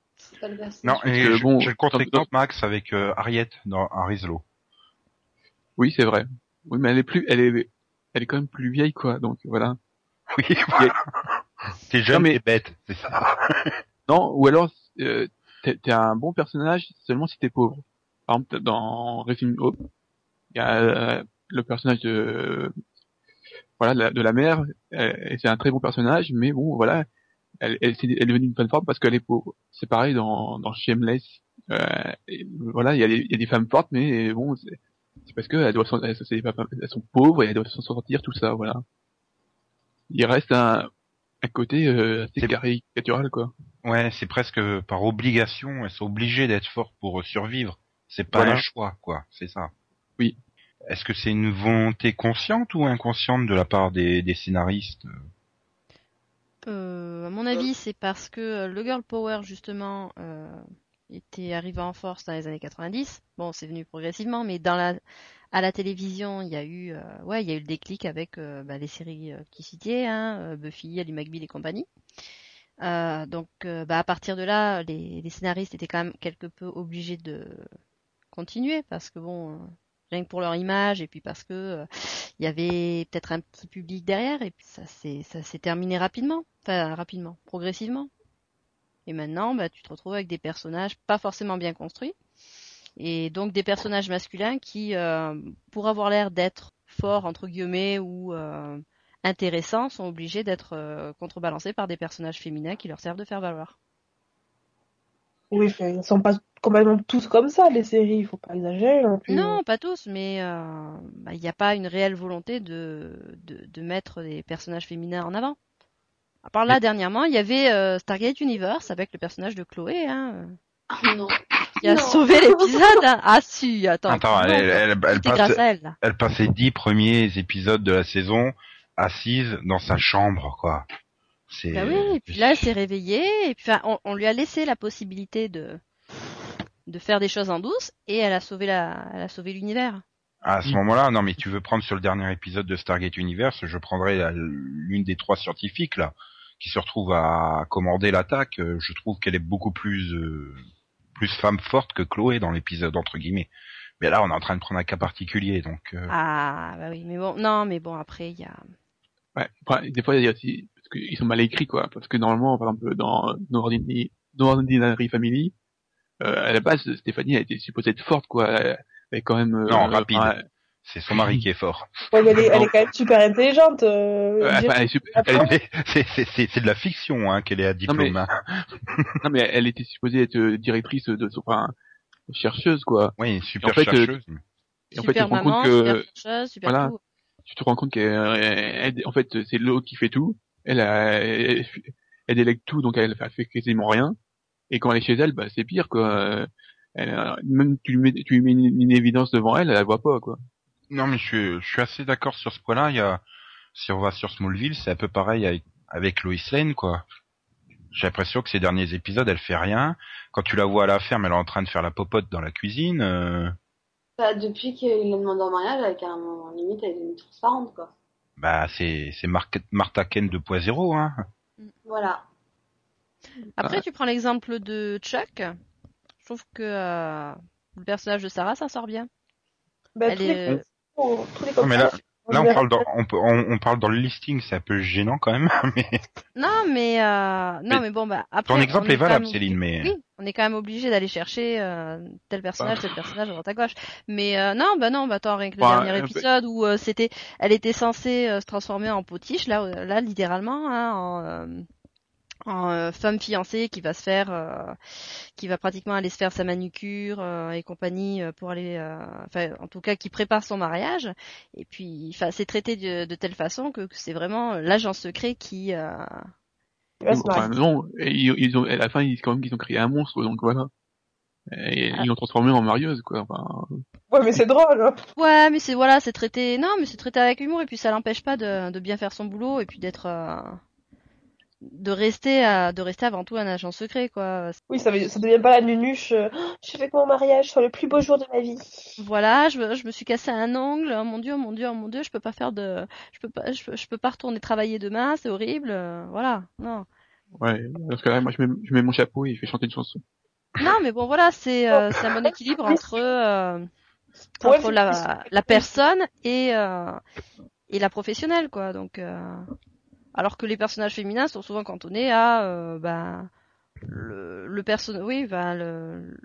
C: Ouais, le personnage.
B: Non, et
E: que
B: je-
E: bon,
B: j'ai le contre-exemple Max avec euh, Harriet dans Harry's Law.
E: Oui c'est vrai. Oui mais elle est plus elle est elle est quand même plus vieille quoi donc voilà.
B: Oui, voilà. T'es jeune,
E: Non, mais-
B: t'es bête, c'est ça.
E: Non, ou alors euh, t'es t'es un bon personnage seulement si t'es pauvre. Par exemple, dans Racing Hope, il y a euh, le personnage de voilà de la, de la mère, c'est un très bon personnage, mais bon voilà, elle, elle, elle est devenue une femme forte parce qu'elle est pauvre. C'est pareil dans, dans Shameless. Euh, et voilà, il y, a des, y a des femmes fortes, mais bon, c'est parce qu'elles doivent elles, elles sont pauvres et elles doivent s'en sortir, tout ça, voilà. Il reste un, un côté euh, assez caricatural, quoi.
B: Ouais, c'est presque par obligation, elles sont obligées d'être fortes pour survivre. C'est pas
E: Voilà.
B: un choix, quoi, c'est ça.
E: Oui.
B: Est-ce que c'est une volonté consciente ou inconsciente de la part des, scénaristes?
D: Euh, à mon avis, c'est parce que euh, le girl power justement euh, était arrivé en force dans les années 90. Bon, c'est venu progressivement, mais à la télévision, il y a eu y a eu le déclic avec bah, les séries qui citaient, hein, Buffy, Ali McBeal et compagnie. Donc, bah, à partir de là, les, scénaristes étaient quand même quelque peu obligés de continuer parce que bon, rien que pour leur image et puis parce que euh, il y avait peut-être un petit public derrière et puis ça s'est ça s'est terminé rapidement, enfin rapidement, progressivement. Et maintenant, bah, tu te retrouves avec des personnages pas forcément bien construits et donc des personnages masculins qui, euh, pour avoir l'air d'être forts entre guillemets ou euh, intéressants, sont obligés d'être contrebalancés par des personnages féminins qui leur servent de faire valoir.
F: Oui, ils sont pas complètement tous comme ça, les séries, il faut pas exagérer non plus.
D: Non, pas tous, mais euh, bah, il n'y a pas une réelle volonté de, de, de mettre des personnages féminins en avant. À part là, dernièrement, il y avait euh, Stargate Universe avec le personnage de Chloé, hein,
C: Ah, non.
D: qui a
C: Non.
D: sauvé l'épisode. hein. Ah si, attends.
B: Attends,
D: non,
B: elle, elle, elle, passe,
D: à elle.
B: elle passait dix premiers épisodes de la saison assise dans sa chambre, quoi. C'est.
D: Bah oui, et puis là, elle s'est réveillée, et puis enfin, on, on lui a laissé la possibilité de de faire des choses en douce, et elle a sauvé la, elle a sauvé l'univers.
B: À ce moment-là, non, mais tu veux prendre sur le dernier épisode de Stargate Universe, je prendrais la- l'une des trois scientifiques là qui se retrouve à commander l'attaque. Euh, Je trouve qu'elle est beaucoup plus euh, plus femme forte que Chloé dans l'épisode entre guillemets. Mais là, on est en train de prendre un cas particulier, donc. euh,
D: Ah, bah oui, mais bon, non, mais bon, après, il y a.
E: Ouais, des fois, il y a aussi, parce qu'ils sont mal écrits, quoi. Parce que normalement, par exemple, dans No Ordinary, No Ordinary Family, à la base, Stéphanie a été supposée être forte, quoi. Elle avait quand même, euh,
B: Non, rapide.
E: enfin,
B: C'est son mari qui est fort.
F: Ouais, elle, est, elle est quand même super intelligente. Euh,
E: euh, enfin, elle est elle-
B: c'est c'est c'est c'est de la fiction hein qu'elle est à diplôme.
E: mais-
B: hein.
E: non, mais elle était supposée être euh, directrice de son, enfin, chercheuse quoi.
B: Oui, super
E: En fait, euh,
B: chercheuse.
E: Et en fait, tu
D: super
E: te rends
D: maman,
E: compte que
D: super chercheuse, super
E: voilà.
D: tout.
E: tu te rends compte qu'elle, elle- en fait, c'est l'autre qui fait tout. Elle, a- elle, elle délègue tout, donc elle fait, fait quasiment rien. Et quand elle est chez elle, bah c'est pire quoi. Elle, même tu lui mets, tu lui mets une, une évidence devant elle, elle la voit pas quoi.
B: Non, mais je suis, je suis assez d'accord sur ce point-là. Il y a, si on va sur Smallville, c'est un peu pareil avec, avec Lois Lane, quoi. J'ai l'impression que ces derniers épisodes, elle fait rien. Quand tu la vois à la ferme, elle est en train de faire la popote dans la cuisine. euh,
C: Bah, depuis qu'il a demandé en mariage, elle a carrément, limite, elle est devenue transparente, quoi.
B: bah, c'est, c'est Mar- Martha Ken 2.0, hein.
C: Voilà.
D: Après, tu prends l'exemple de Chuck. Je trouve que euh, le personnage de Sarah, ça sort bien.
F: Bah,
D: Elle
F: tous,
D: est-
F: les, tous les
B: Non, mais là- on parle dans, on, peut- on, on parle dans le listing, c'est un peu gênant quand même. Mais
D: Non, mais euh, non,
B: Mais
D: mais bon, bah après.
B: ton
D: on
B: exemple
D: est
B: valable,
D: même-
B: Céline, mais
D: Oui, on est quand même obligé d'aller chercher euh, tel personnage, tel personnage à droite à gauche. Mais euh, non, bah non, bah attends, rien que le
E: Bah,
D: dernier
E: euh,
D: épisode où euh, c'était, elle était censée euh, se transformer en potiche, là, euh, là littéralement, hein, en, euh, en euh, femme fiancée qui va se faire, euh, qui va pratiquement aller se faire sa manucure euh, et compagnie euh, pour aller, euh, enfin, en tout cas, qui prépare son mariage. Et puis, enfin, c'est traité de, de telle façon que, que c'est vraiment l'agent secret qui. euh,
E: Enfin, non, et ils, ils ont, à la fin, ils, quand même, qu'ils ont créé un monstre, donc voilà. Et
D: Ah.
E: ils l'ont transformé en marieuse, quoi. Enfin,
F: Ouais, mais c'est drôle. hein.
D: Ouais, mais c'est voilà, c'est traité. Non, mais c'est traité avec humour et puis ça l'empêche pas de, de bien faire son boulot et puis d'être euh, de rester à, de rester avant tout un agent secret quoi.
F: Oui, ça, ça devient pas la nunuche. euh, Oh, J'ai fait que mon mariage soit le plus beau jour de ma vie?
D: Voilà, je, me- je me suis cassé un ongle. Oh mon dieu, oh mon dieu, oh mon dieu, je peux pas faire de, je peux pas, je, peux- je peux pas retourner travailler demain, c'est horrible. euh, Voilà, non.
E: ouais. Parce que là, moi, je mets, je mets mon chapeau et je fais chanter une chanson.
D: Non, mais bon voilà, c'est euh, c'est un bon équilibre entre euh, entre la, la personne et euh, et la professionnelle quoi. Donc euh, alors que les personnages féminins sont souvent cantonnés à euh, bah, le, le perso oui bah, le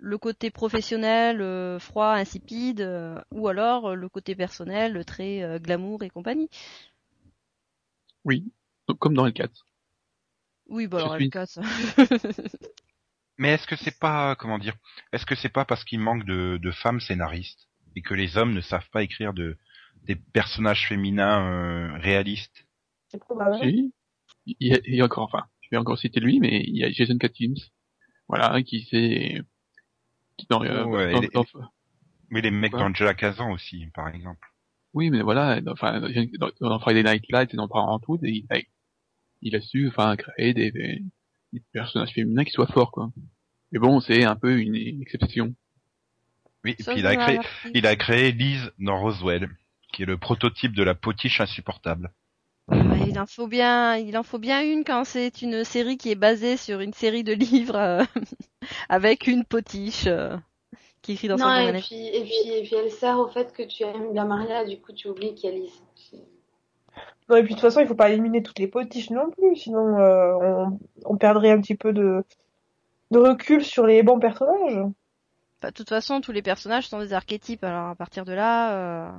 D: le côté professionnel euh, froid insipide euh, ou alors euh, le côté personnel très euh, glamour et compagnie.
E: Oui. Comme dans le 4.
D: Oui bah alors
E: suis-
D: le cas, ça-
B: Mais est-ce que c'est pas, comment dire, est-ce que c'est pas parce qu'il manque de, de femmes scénaristes et que les hommes ne savent pas écrire de des personnages féminins euh, réalistes
F: C'est probable.
E: Si. Il y, a, il y a encore, enfin, je vais encore citer lui, mais il y a Jason Katims. Voilà, qui s'est, qui dans, euh,
B: Ouais,
E: dans-
B: il est-
E: dans-
B: Oui, les mecs
E: Ouais.
B: d'Angela Kazan aussi, par exemple.
E: oui, mais voilà, dans, enfin, dans, dans Friday Night Lights et dans Parenthood, il a, il a su, enfin, créer des, des, des personnages féminins qui soient forts, quoi. Mais bon, c'est un peu une exception.
B: Oui, et puis il a créé, il a créé Liz dans Roswell, qui est le prototype de la potiche insupportable.
D: Ouais, il en faut bien, il en faut bien une quand c'est une série qui est basée sur une série de livres euh, avec une potiche euh, qui écrit dans son
C: Non, et
D: journal.
C: puis, et puis, et puis elle sert au fait que tu aimes bien Maria, du coup tu oublies qu'il y a Lise.
F: Non, et puis de toute façon, il faut pas éliminer toutes les potiches non plus, sinon euh, on, on perdrait un petit peu de, de recul sur les bons personnages.
D: Bah, de toute façon, tous les personnages sont des archétypes. Alors à partir de là, euh,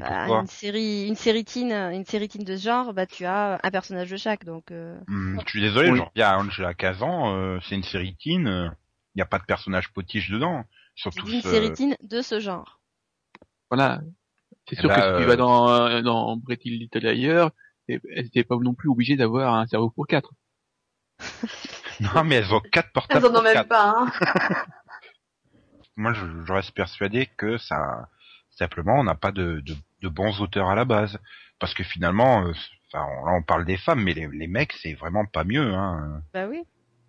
D: bah, une série, une série teen, une série teen de ce genre, bah tu as un personnage de chaque. Donc euh,
B: Hum, je suis désolé,
E: Oui.
B: genre, il y a Angela Kazan, euh, c'est une série teen, il n'y a pas de personnage potiche dedans. Tous,
D: une
B: euh,
D: série teen de ce genre.
E: Voilà. C'est
B: Eh
E: sûr
B: bah,
E: que si tu
B: euh,
E: vas dans, euh, dans Pretty Little ailleurs, elles n'étaient pas non plus obligées d'avoir un cerveau pour quatre.
B: Non, mais elles ont quatre
C: Elles
B: portables.
C: en ont même
B: quatre.
C: pas, hein.
B: Moi, je, je reste persuadé que ça, simplement, on n'a pas de, de, de bons auteurs à la base. Parce que finalement, euh, enfin, on- là, on parle des femmes, mais les, les mecs, c'est vraiment pas mieux, hein.
D: Bah oui.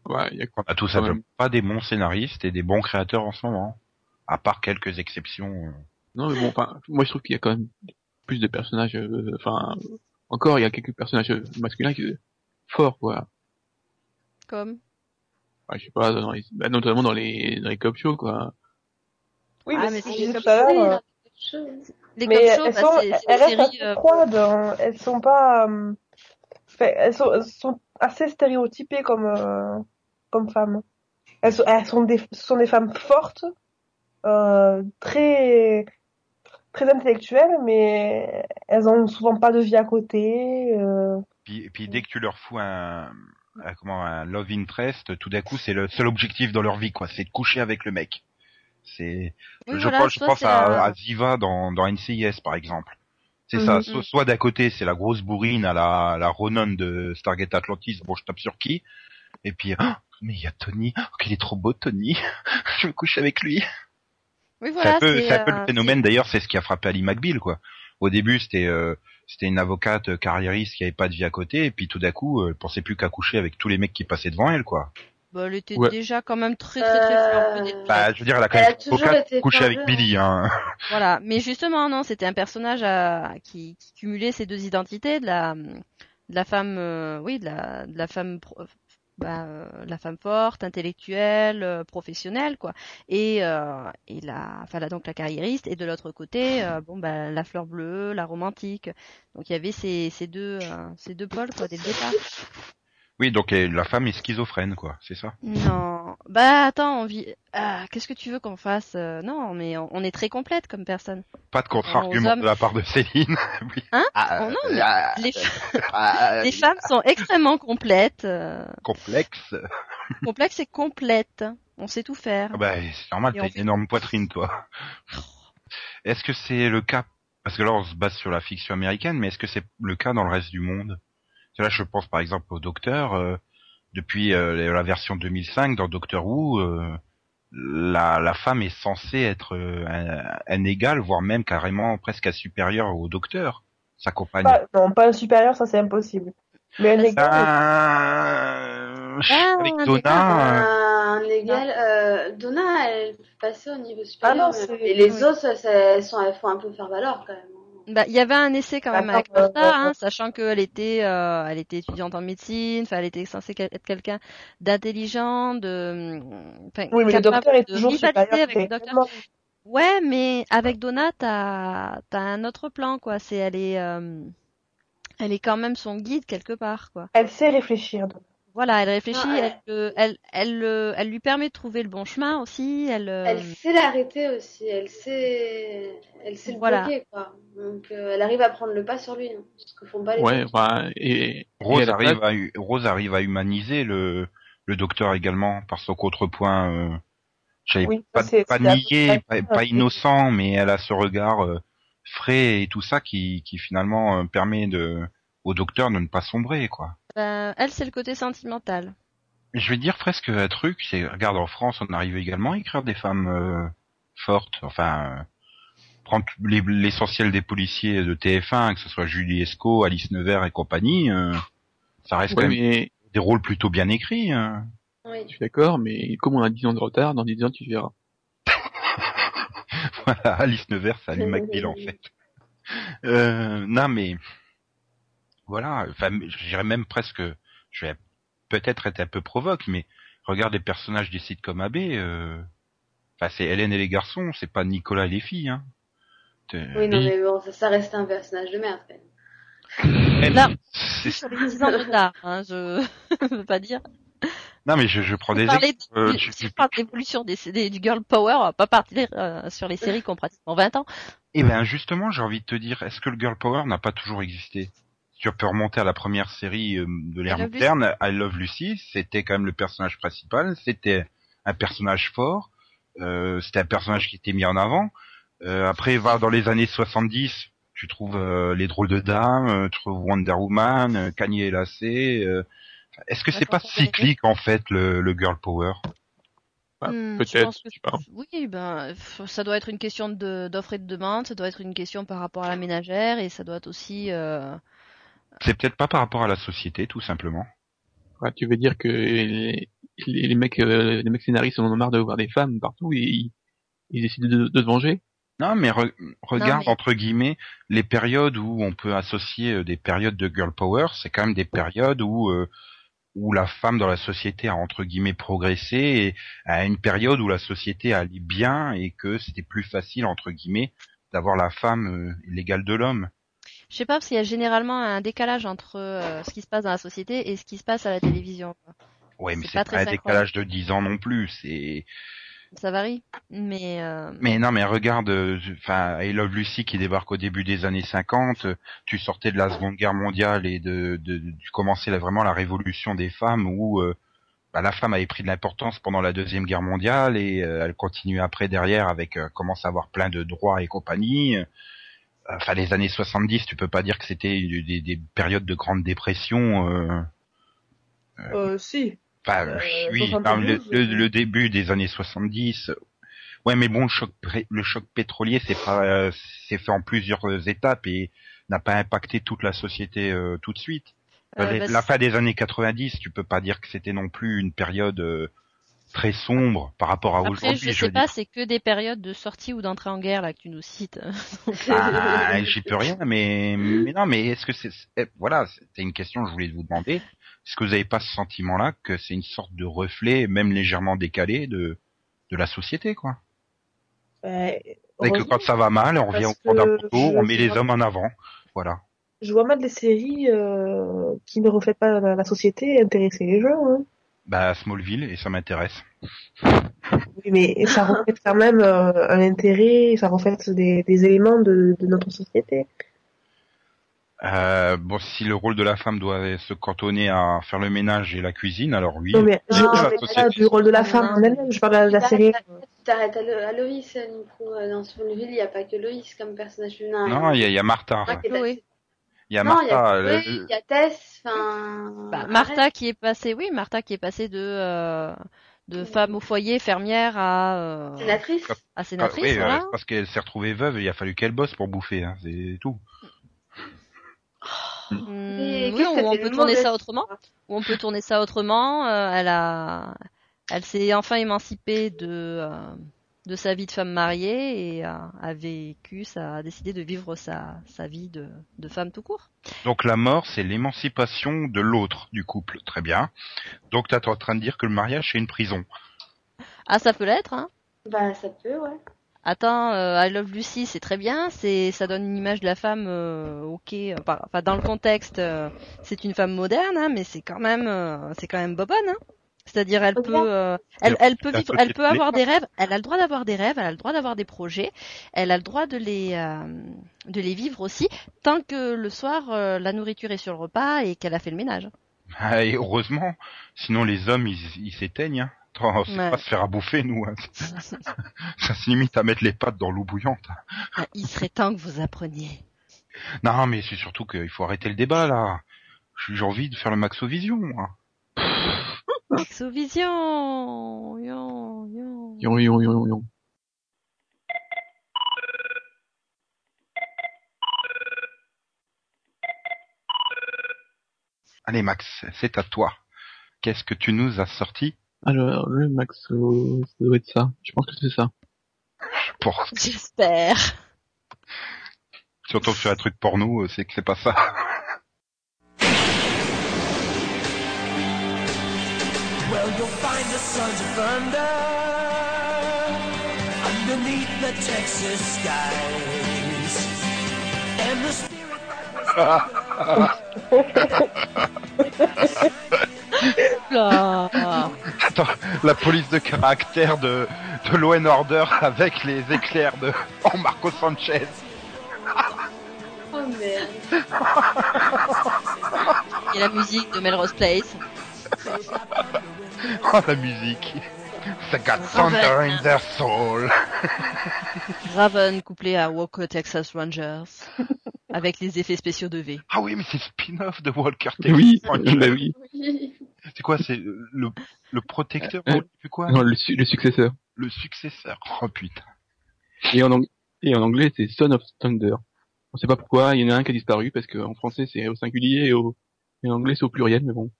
E: Ouais, il y a
B: On a tout
E: Quand
B: simplement
E: même.
B: pas des bons scénaristes et des bons créateurs en ce moment. À part quelques exceptions. euh.
E: Non, mais bon, enfin, moi je trouve qu'il y a quand même plus de personnages, euh, enfin, encore il y a quelques personnages masculins qui forts, quoi.
D: Comme?
E: Enfin, je sais pas, dans les, bah, notamment dans les, dans les cop shows, quoi.
F: Oui,
D: Ah,
F: mais,
D: mais
F: c'est
D: c'est
F: ce
D: Les
F: Mais
D: shows,
F: elles
D: bah,
F: sont, elles restent assez
D: euh,
F: froides. hein. Elles sont pas, euh, elles sont, elles sont assez stéréotypées comme, euh, comme femmes. Elles sont, elles sont des, ce sont des femmes fortes, euh, très, très intellectuelles, mais elles ont souvent pas de vie à côté. Euh,
B: Puis, puis dès que tu leur fous un, un- comment un love interest, tout d'un coup c'est le seul objectif dans leur vie quoi, c'est de coucher avec le mec. C'est,
D: Oui,
B: je,
D: voilà,
B: pense, je pense à, Ziva dans, dans NCIS par exemple. C'est ça.
F: Mhm.
B: So- soit d'un côté c'est la grosse bourrine à la, la Ronan de Stargate Atlantis. Bon, je tape sur qui Et puis, ah, mais il y a Tony. Oh, qu'il est trop beau Tony. je me couche avec lui.
D: Oui,
B: c'est
D: voilà,
B: un peu,
D: c'est,
B: c'est un peu
D: euh,
B: le phénomène d'ailleurs. C'est ce qui a frappé Ali McBeal quoi. Au début c'était euh, c'était une avocate euh, carriériste qui avait pas de vie à côté et puis tout d'un coup euh, elle pensait plus qu'à coucher avec tous les mecs qui passaient devant elle quoi.
D: Bah, elle était
E: Ouais.
D: déjà quand même très très très fleur
C: Euh,
B: Bah, je veux dire, elle a quand
C: Elle a
B: même
C: toujours été
B: couché avec Billy, hein.
D: Voilà, mais justement, non, c'était un personnage à- qui, qui cumulait ces deux identités, de la, de la femme, euh, oui, de la, de la femme, pro- bah, euh, la femme forte, intellectuelle, euh, professionnelle, quoi, et, euh, et la, enfin, là, donc la carriériste, et de l'autre côté, euh, bon, bah, la fleur bleue, la romantique. Donc il y avait ces, ces deux, euh, ces deux pôles, quoi, dès le départ.
B: Oui, donc la femme est schizophrène, quoi, c'est ça?
D: Non, bah attends, on vit. Ah, qu'est-ce que tu veux qu'on fasse Euh, Non, mais on, on est très complète comme personne.
B: Pas de contre-argument
D: hommes.
B: de la part de Céline. oui.
D: Hein?
B: Ah,
D: Oh non, mais
B: ah,
D: les,
B: ah,
D: les femmes sont extrêmement complètes. euh,
B: complexe.
D: complexes et complètes. On sait tout faire.
B: Ah bah, c'est normal, t'as une
D: fait-
B: énorme poitrine, toi. Est-ce que c'est le cas? Parce que là, on se base sur la fiction américaine, mais est-ce que c'est le cas dans le reste du monde? Là, je pense par exemple au Docteur. euh, depuis euh, la version 2005 dans Doctor Who, euh, la, la femme est censée être euh, un, un égal, voire même carrément presque un supérieur au Docteur, sa compagne.
F: Pas- non, pas un supérieur, ça c'est impossible. Mais un égal,
B: Euh,
D: Ah,
B: avec
D: un
B: Donna, euh,
C: Un euh, Donna, elle peut passer au niveau supérieur.
F: Ah non,
C: mais-
F: c'est-
C: et les
D: oui.
C: autres, elles, sont, elles font un peu faire valoir quand même.
D: Bah, il y avait un essai quand même avec Martha, hein, sachant qu'elle était, euh, elle était étudiante en médecine, enfin, elle était censée être quelqu'un d'intelligent, de, enfin,
F: oui, mais le docteur est toujours supérieur.
D: avec le docteur. Ouais, mais avec Donna, t'as, t'as un autre plan, quoi. C'est, elle est, euh, elle est quand même son guide quelque part, quoi.
F: Elle sait réfléchir. donc.
D: Voilà, elle réfléchit,
C: Ah,
D: elle, le- elle, elle, le- elle lui permet de trouver le bon chemin aussi. Elle, euh,
C: Elle sait l'arrêter aussi, elle sait, elle sait le
D: Voilà.
C: bloquer quoi. Donc euh, elle arrive à prendre le pas sur lui, hein, ce que font pas les
E: Ouais,
C: autres.
E: enfin, et,
B: Rose arrive à Rose arrive à humaniser le le docteur également par son contrepoint. Euh, j'avais
F: Oui,
B: pas, pas niais, pas, pas innocent, mais elle a ce regard euh, frais et tout ça qui qui finalement euh, permet de au docteur de ne pas sombrer quoi.
D: Ben, elle, c'est le côté sentimental.
B: Je vais dire presque un truc, c'est regarde en France, on arrive également à écrire des femmes euh, fortes, enfin euh, prendre l'essentiel des policiers de TF1, que ce soit Julie Esco, Alice Nevers et compagnie, euh, ça reste
E: Ouais,
B: quand même
E: mais
B: des rôles plutôt bien écrits. hein.
C: Oui.
E: je suis d'accord, mais comme on a 10 ans de retard, dans 10 ans tu verras.
B: voilà, Alice Nevers, c'est Ali McBeal en fait. Euh, non mais voilà, enfin je dirais même presque, je vais peut-être être un peu provoque, mais regarde les personnages des sitcoms AB, euh, enfin c'est Hélène et les garçons, c'est pas Nicolas et les filles. Hein.
C: Oui, non, mais bon, ça, ça reste un personnage de merde quand même.
D: Là,
B: c'est-
D: sur les 10 ans de retard, hein, je ne veux pas dire.
B: Non mais je, je prends des exemples. euh,
D: de,
B: tu-
D: si
B: tu-
D: on parle d'évolution des, des- du girl power, on va pas partir euh, sur les séries qui ont pratiquement 20 ans.
B: Eh ben justement, j'ai envie de te dire, est-ce que le girl power n'a pas toujours existé? Tu peux remonter à la première série euh, de l'ère
D: I Love
B: moderne, I Love Lucy, c'était quand même le personnage principal, c'était un personnage fort, euh, c'était un personnage qui était mis en avant. Euh, après, va dans les années 70, tu trouves euh, les drôles de dames, tu trouves Wonder Woman, Kanye et Lacé. euh, Est-ce que c'est pas cyclique en fait le, le girl power?
E: Bah,
D: Hmm,
E: peut-être.
D: Oui, ben, ça doit être une question de- d'offre et de demande, ça doit être une question par rapport à la ménagère et ça doit être aussi.
B: C'est peut-être pas par rapport à la société, tout simplement.
E: Ouais, tu veux dire que les, les, les mecs, euh, les mecs scénaristes en ont marre de voir des femmes partout et ils, ils décident de, de se venger?
B: Non, mais re- regarde
D: mais-
B: entre guillemets les périodes où on peut associer euh, des périodes de girl power, c'est quand même des périodes où euh, où la femme dans la société a entre guillemets progressé et à une période où la société allait bien et que c'était plus facile entre guillemets d'avoir la femme euh, l'égale de l'homme.
D: Je sais pas parce qu'il y a généralement un décalage entre euh, ce qui se passe dans la société et ce qui se passe à la télévision.
B: Ouais, mais
D: C'est pas
B: un décalage de 10 ans non plus, c'est
D: Ça varie, mais euh,
B: Mais non, mais regarde, euh, enfin, I Love Lucy qui débarque au début des années 50, euh, tu sortais de la Seconde Guerre mondiale et de, de, de tu commençais là, vraiment la révolution des femmes où euh, bah, la femme avait pris de l'importance pendant la deuxième guerre mondiale et euh, elle continue après derrière avec euh, commence à avoir plein de droits et compagnie. Euh, Enfin, les années 70, tu peux pas dire que c'était des, des- des périodes de grande dépression. euh,
F: Euh, si.
B: Enfin,
F: Euh,
B: oui,
F: 72,
B: non, le, le-
F: euh,
B: le début des années 70. euh, Ouais, mais bon, le choc, le choc pétrolier, c'est pas, euh, c'est fait en plusieurs euh, étapes et n'a pas impacté toute la société euh, tout de suite.
D: Euh, bah,
B: la fin des années 90, tu peux pas dire que c'était non plus une période euh, très sombre par rapport à
D: Après,
B: aujourd'hui.
D: je
B: je
D: sais pas, c'est que des périodes de sortie ou d'entrée en guerre là que tu nous cites.
B: Ah, j'y peux rien, mais, mais non, mais est-ce que c'est, c'est- voilà, c'était une question que je voulais vous demander. Est-ce que vous n'avez pas ce sentiment-là que c'est une sorte de reflet, même légèrement décalé, de de la société, quoi?
F: Euh,
B: Et que quand ça va mal, on revient au fond d'un poteau, on met les hommes en avant. Voilà.
F: je vois mal des séries euh, qui ne reflètent pas la, la société intéresser les gens. Hein.
B: Bah Smallville, et ça m'intéresse.
F: Oui, mais ça reflète quand même euh, un intérêt, ça reflète des, des éléments de, de notre société.
B: Euh, bon, si le rôle de la femme doit se cantonner à faire le ménage et la cuisine, alors oui.
F: Non, mais je,
C: Non,
F: je
C: mais
F: parle du rôle de la femme elle-même, je parle de la, la série.
C: Tu t'arrêtes à, Lo- à Loïs, Nico. euh, Dans Smallville, il n'y a pas que Loïs comme personnage féminin.
B: Non, il y a, il y a Martha.
C: Ah,
B: Il y a
C: Non, il y a
B: Martha.
C: Il y a Tess, enfin...
D: Bah, Martha qui est passée, oui, Martha qui est passée de euh, de femme au foyer, fermière à euh,
C: Sénatrice.
B: Ah, oui, euh,
D: voilà.
B: parce qu'elle s'est retrouvée veuve et il a fallu qu'elle bosse pour bouffer, hein, c'est tout.
D: Hmm,
C: Mais
D: oui, ou on peut tourner ça autrement. Ou on peut tourner ça autrement. euh, elle a, elle s'est enfin émancipée de euh, de sa vie de femme mariée et a, a vécu, ça a décidé de vivre sa sa vie de de femme tout court.
B: Donc la mort, c'est l'émancipation de l'autre du couple. Très bien. Donc t'es en train de dire que le mariage, c'est une prison.
D: Ah, ça peut l'être, hein.
C: Bah, ça peut, ouais.
D: Attends, euh, I Love Lucy, c'est très bien, c'est ça donne une image de la femme, euh, ok, euh, par- enfin dans le contexte, euh, c'est une femme moderne, hein, mais c'est quand même, euh, c'est quand même bobonne, hein. C'est-à-dire elle peut, euh, elle, elle peut vivre, elle peut avoir des rêves, elle a le droit d'avoir des rêves, elle a le droit d'avoir des projets, elle a le droit de les, euh, de les vivre aussi, tant que le soir euh, la nourriture est sur le repas et qu'elle a fait le ménage.
B: Ah, Et heureusement, sinon les hommes, ils ils s'éteignent. Hein. C'est
D: Ouais.
B: pas se faire à bouffer, nous. hein. Ça se limite à mettre les pattes dans l'eau bouillante.
D: Ah, Il serait temps que vous appreniez.
B: Non, mais c'est surtout qu'il faut arrêter le débat, là. J'ai envie de faire le Maxovision, moi.
D: Exovision, yon, yon.
E: Yon, yon, yon, yon.
B: Allez, Max, c'est à toi. Qu'est-ce que tu nous as sorti?
E: Alors, le Maxo, ça doit être ça. Je pense que c'est ça.
B: pour
D: J'espère.
B: Si on tombe sur un truc porno, euh, c'est que c'est pas ça.
G: Find the sons of thunder underneath the Texas skies. And the spirit
D: Là.
B: Attends, la police de caractère de, de Law and Order avec les éclairs de oh, Marco Sanchez.
C: Oh merde.
D: Et la musique de Melrose Place.
B: Oh, la musique. They got thunder in their soul.
D: Raven couplé à Walker Texas Rangers. Avec les effets spéciaux de V.
B: Ah oui, mais c'est spin-off de Walker Texas
E: Oui,
B: Ranger.
E: bah oui.
B: C'est quoi, c'est le, le protecteur
E: Euh,
B: ou quoi
E: Non, le, su- le successeur.
B: Le successeur. Oh putain.
E: Et en, ang- et en anglais, c'est Son of Thunder. On sait pas pourquoi, il y en a un qui a disparu parce qu'en français c'est au singulier et, au, et en anglais c'est au pluriel, mais bon.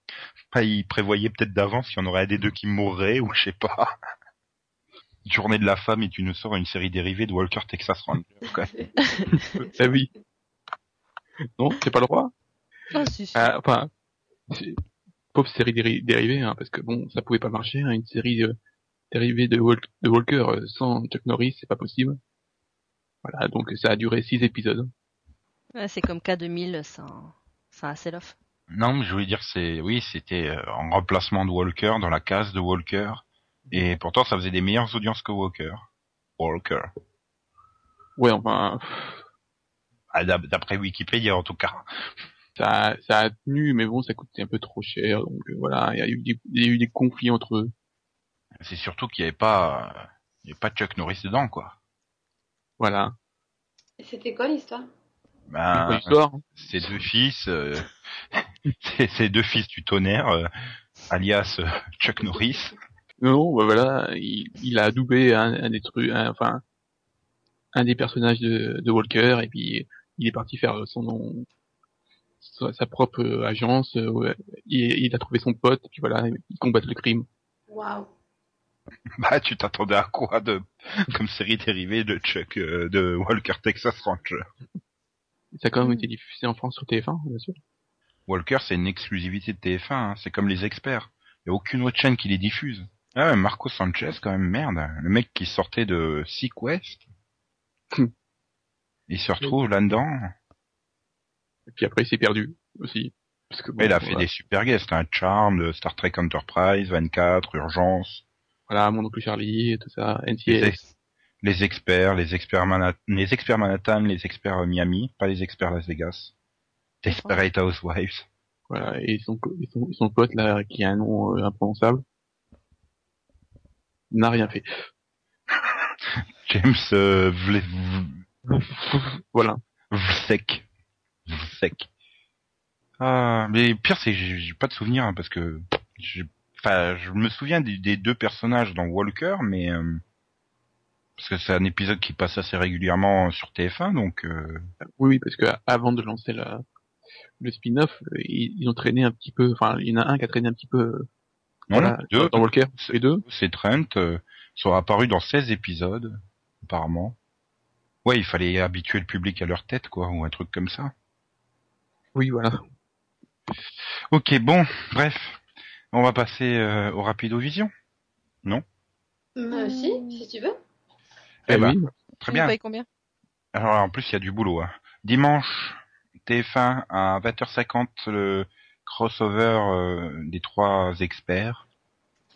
B: Enfin, il prévoyait peut-être d'avance qu'il y en aurait un des deux qui mourrait ou je sais pas. Journée de la femme et tu nous sors une série dérivée de Walker Texas Ranger. quoi.
E: Ah oui. Non, c'est pas le droit.
D: Ah, si, si.
E: Ah, enfin, c'est- pauvre série déri- dérivée, hein, parce que bon, ça pouvait pas marcher, hein, une série euh, dérivée de, Wal- de Walker euh, sans Chuck Norris, c'est pas possible. Voilà, donc ça a duré six épisodes.
D: Ouais, c'est comme K2000 sans, sans Hasselhoff.
B: Non, mais je voulais dire, c'est, oui, c'était euh, en remplacement de Walker, dans la case de Walker. Et pourtant, ça faisait des meilleures audiences que Walker. Walker.
E: Ouais, enfin,
B: Ah, d'ap- D'après Wikipédia, en tout cas.
E: ça, ça a tenu, mais bon, ça coûtait un peu trop cher, donc euh, voilà, il y a eu des, il y a eu des conflits entre eux.
B: C'est surtout qu'il n'y avait pas, il y avait pas Chuck Norris dedans, quoi.
E: Voilà.
C: Et c'était quoi l'histoire?
E: C'est
B: Ben,
E: l'histoire? hein.
B: ces deux fils, euh, ces ces deux fils du tonnerre, euh, alias euh, Chuck Norris.
E: Non, bah voilà, il, il a adoubé un, un des trucs, un- enfin, un des personnages de, de Walker, et puis il est parti faire son nom, sa, sa propre euh, agence, euh, ouais. il, il a trouvé son pote, et puis voilà, il combat le crime.
C: Waouh.
B: Bah, tu t'attendais à quoi de, comme série dérivée de Chuck, euh, de Walker Texas Ranger?
E: Ça a quand même été diffusé en France sur TF1, bien sûr.
B: Walker, c'est une exclusivité de TF1, hein. c'est comme les experts. Il y a aucune autre chaîne qui les diffuse. Ah ouais, Marco Sanchez, quand même, merde. Le mec qui sortait de Sequest.
E: Hmm.
B: Il se retrouve là-dedans.
E: Et puis après, il s'est perdu aussi. Parce que bon,
B: il a fait des super guests, hein. Charm, de Star Trek Enterprise, 24, Urgence,
E: voilà, mon oncle Charlie, et tout ça,
B: les,
E: NCS.
B: ex- les experts, les experts, Mana- les experts Manhattan, les experts Miami, pas les experts Las Vegas. Desperate Housewives.
E: Voilà, et son, son, et son pote là, qui a un nom euh, imprononçable, n'a rien fait.
B: James euh, Vle- V-
E: Voilà.
B: Vsek. Vsek. Ah, mais pire c'est que j'ai j'ai pas de souvenir hein, parce que j'ai- enfin je me souviens des, des deux personnages dans Walker mais euh, parce que c'est un épisode qui passe assez régulièrement sur TF1 donc euh,
E: Oui, oui, parce que avant de lancer la, le spin-off, euh, ils, ils ont traîné un petit peu, enfin, il y en a un qui a traîné un petit peu, euh,
B: non,
E: voilà,
B: deux,
E: dans Walker, les deux.
B: c'est Trent euh, sont apparus dans 16 épisodes apparemment. Ouais, il fallait habituer le public à leur tête quoi ou un truc comme ça.
E: Oui, voilà.
B: Ok, bon, bref, on va passer euh, au Rapido-Vision.
C: Euh, si, si tu veux.
B: Eh
E: Eh
B: ben,
E: oui.
B: Très bien.
D: combien?
B: Alors en plus il y a du boulot. Hein. Dimanche, TF1 à 20h50 le crossover euh, des trois experts.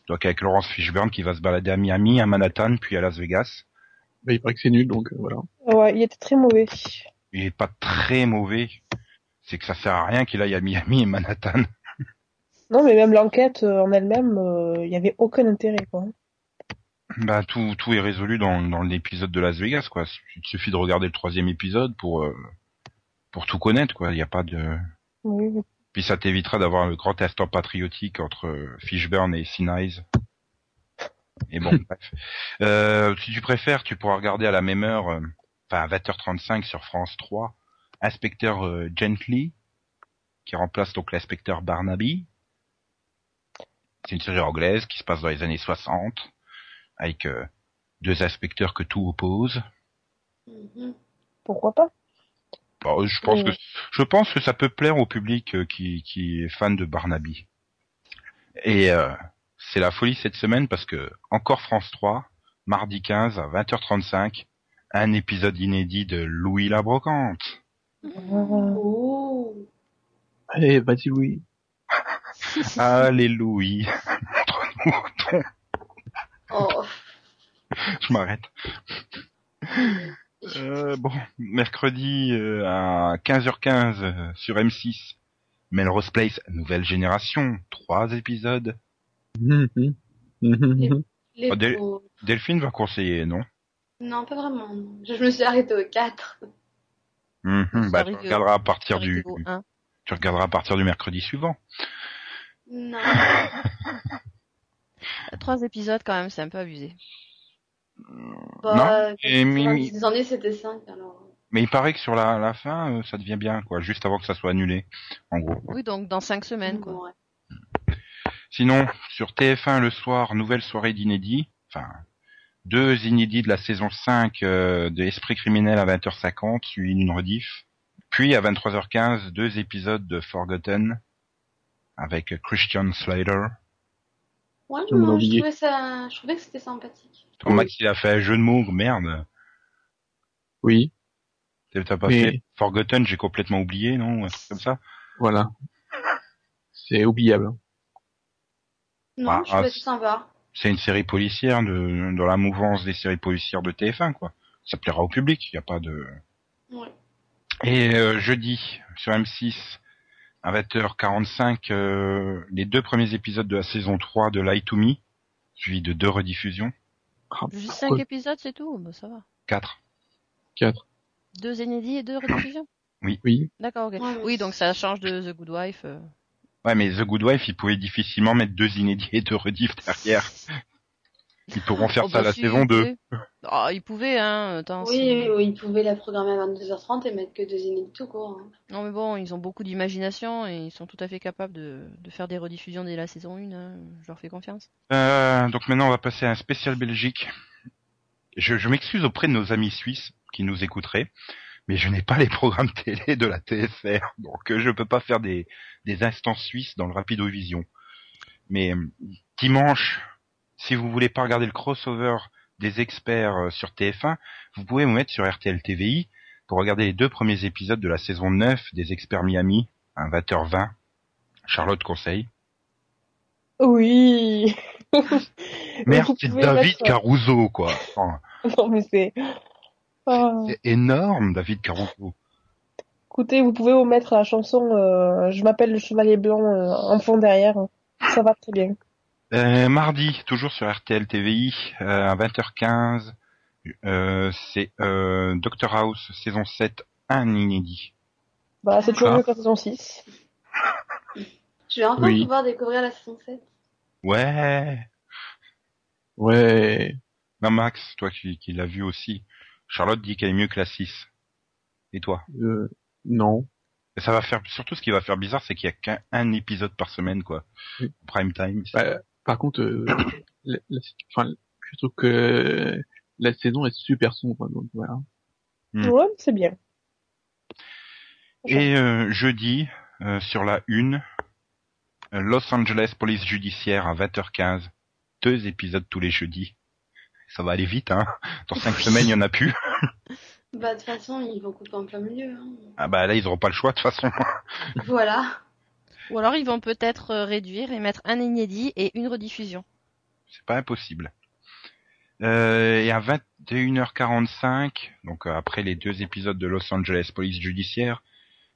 B: Donc avec Laurence Fishburne qui va se balader à Miami, à Manhattan, puis à Las Vegas.
E: Bah, il paraît que c'est nul, donc euh, voilà.
F: Ouais, il était très mauvais.
B: Il est pas très mauvais. C'est que ça sert à rien qu'il aille à Miami et Manhattan.
F: Non, mais même l'enquête euh, en elle-même, euh, il y avait aucun intérêt, quoi.
B: Bah tout tout est résolu dans dans l'épisode de Las Vegas quoi. Il suffit de regarder le troisième épisode pour euh, pour tout connaître quoi. Il n'y a pas de
F: Oui, oui.
B: Puis ça t'évitera d'avoir le grand instant patriotique entre euh, Fishburne et Sinise. Et bon, bref. Euh, si tu préfères, tu pourras regarder à la même heure, euh, enfin à 20h35 sur France 3, Inspecteur euh, Gently, qui remplace donc l'inspecteur Barnaby. C'est une série anglaise qui se passe dans les années 60, avec deux inspecteurs que tout oppose.
C: Mhm.
F: Pourquoi pas?
B: Bon, je pense
F: Oui.
B: que je pense que ça peut plaire au public euh, qui, qui est fan de Barnaby. Et euh, c'est la folie cette semaine parce que encore France 3, mardi 15 à 20h35, un épisode inédit de Louis la brocante.
C: Oh.
E: Allez, vas-y, oui.
B: Alléluia. Montre-nous ton-
C: Oh.
B: Je m'arrête. Euh, bon, mercredi euh, à 15h15 euh, sur M6, Melrose Place, nouvelle génération, trois épisodes.
E: Mhm, mhm, mhm.
C: Les
B: Oh,
C: pauvres.
B: Delphine va conseiller, non?
C: Non, pas vraiment. non. Je, je me suis arrêtée au 4.
B: Mhm,
D: Ça
B: bah, tu regarderas à partir du,
D: au
B: tu regarderas à partir du mercredi suivant.
C: Non.
D: Trois épisodes quand même, c'est un peu abusé.
C: Bah,
B: et Mimi-
C: Des années, c'était 5, alors.
B: Mais il paraît que sur la, la fin, euh, ça devient bien, quoi, juste avant que ça soit annulé, en gros.
D: Oui, donc dans cinq semaines, quoi.
C: Ouais.
B: Sinon, sur TF1 le soir, nouvelle soirée d'inédits, enfin, deux inédits de la saison 5 euh, de Esprit criminel à 20h50, suivi d'une rediff. Puis à 23h15, deux épisodes de Forgotten avec Christian Slater.
C: Ouais,
E: On l'a
C: moi, je trouvais ça, je trouvais que c'était sympathique.
B: Ton Max, il a fait un jeu de mots, merde.
E: Oui,
B: T'as pas
E: Mais-
B: fait Forgotten, j'ai complètement oublié, non Comme ça?
E: Voilà. C'est oubliable.
C: Non,
B: Ah,
C: je trouvais
B: ah,
C: ça sympa.
B: C'est une série policière de, dans la mouvance des séries policières de TF1, quoi. Ça plaira au public, il y a pas de...
C: Ouais.
B: Et euh, jeudi, sur M6, À 20h45, euh, les deux premiers épisodes de la saison 3 de Lie to Me, suivi de deux rediffusions.
E: Ah,
D: Juste
E: pourquoi
D: 5 épisodes, c'est tout? Bah, Ça va.
B: 4.
E: Quatre.
D: Deux inédits et deux rediffusions?
E: Oui.
D: D'accord, ok. Oui, donc ça change de The Good Wife. euh.
B: Ouais, mais The Good Wife, ils pouvaient difficilement mettre deux inédits et deux rediffs derrière. Ils pourront faire
D: Oh,
B: ça
D: bah
B: la
D: si,
B: saison
D: ils
B: 2.
D: pouvaient. Ah, ils pouvaient, hein. Attends,
C: Oui, oui, ils pouvaient la programmer à 22h30 et mettre que deux inédits tout court. hein.
D: Non, mais bon, ils ont beaucoup d'imagination et ils sont tout à fait capables de, de faire des rediffusions dès la saison 1. hein. Je leur fais confiance.
B: Euh, donc maintenant, on va passer à un spécial Belgique. Je, je m'excuse auprès de nos amis suisses qui nous écouteraient, mais je n'ai pas les programmes télé de la TSR, donc euh, je peux pas faire des, des instances suisses dans le Rapidovision. Mais euh, dimanche, si vous voulez pas regarder le crossover des experts euh, sur TF1, vous pouvez vous mettre sur RTL TVI pour regarder les deux premiers épisodes de la saison 9 des experts Miami à 20h20. Charlotte conseille.
F: Oui.
B: Merde, c'est David
F: mettre-
B: Caruso, quoi. Enfin,
F: Non, mais c'est... Oh.
B: c'est énorme, David Caruso.
F: Écoutez, vous pouvez vous mettre la chanson euh, Je m'appelle le Chevalier Blanc euh, en fond derrière. Ça va très bien.
B: Euh, mardi, toujours sur RTL TVI, euh, à 20h15, euh, c'est euh, Doctor House, saison 7, un inédit.
F: Bah, c'est toujours mieux que la saison 6.
C: Je vais enfin
E: Oui.
C: pouvoir découvrir la saison 7.
B: Ouais.
E: Ouais.
B: Non, Max, toi qui, qui l'as vu aussi, Charlotte dit qu'elle est mieux que la 6. Et toi?
E: Euh, non.
B: Et ça va faire, surtout ce qui va faire bizarre, c'est qu'il y a qu'un un épisode par semaine, quoi. Prime time.
E: Bah, par contre, euh, la- la- enfin, je trouve que la saison est super sombre. Donc voilà.
B: Hmm.
F: Ouais, c'est bien.
B: Et euh, jeudi, euh, sur la une, euh, Los Angeles Police Judiciaire à 20h15. Deux épisodes tous les jeudis. Ça va aller vite, hein. Dans cinq semaines, il y en a plus.
C: Bah, de toute façon, ils vont couper en plein milieu. hein.
B: Ah bah là, ils auront pas le choix, de toute façon.
C: Voilà.
D: Ou alors ils vont peut-être euh, réduire et mettre un inédit et une rediffusion.
B: C'est pas impossible. Euh, et à 21h45, donc euh, après les deux épisodes de Los Angeles Police Judiciaire,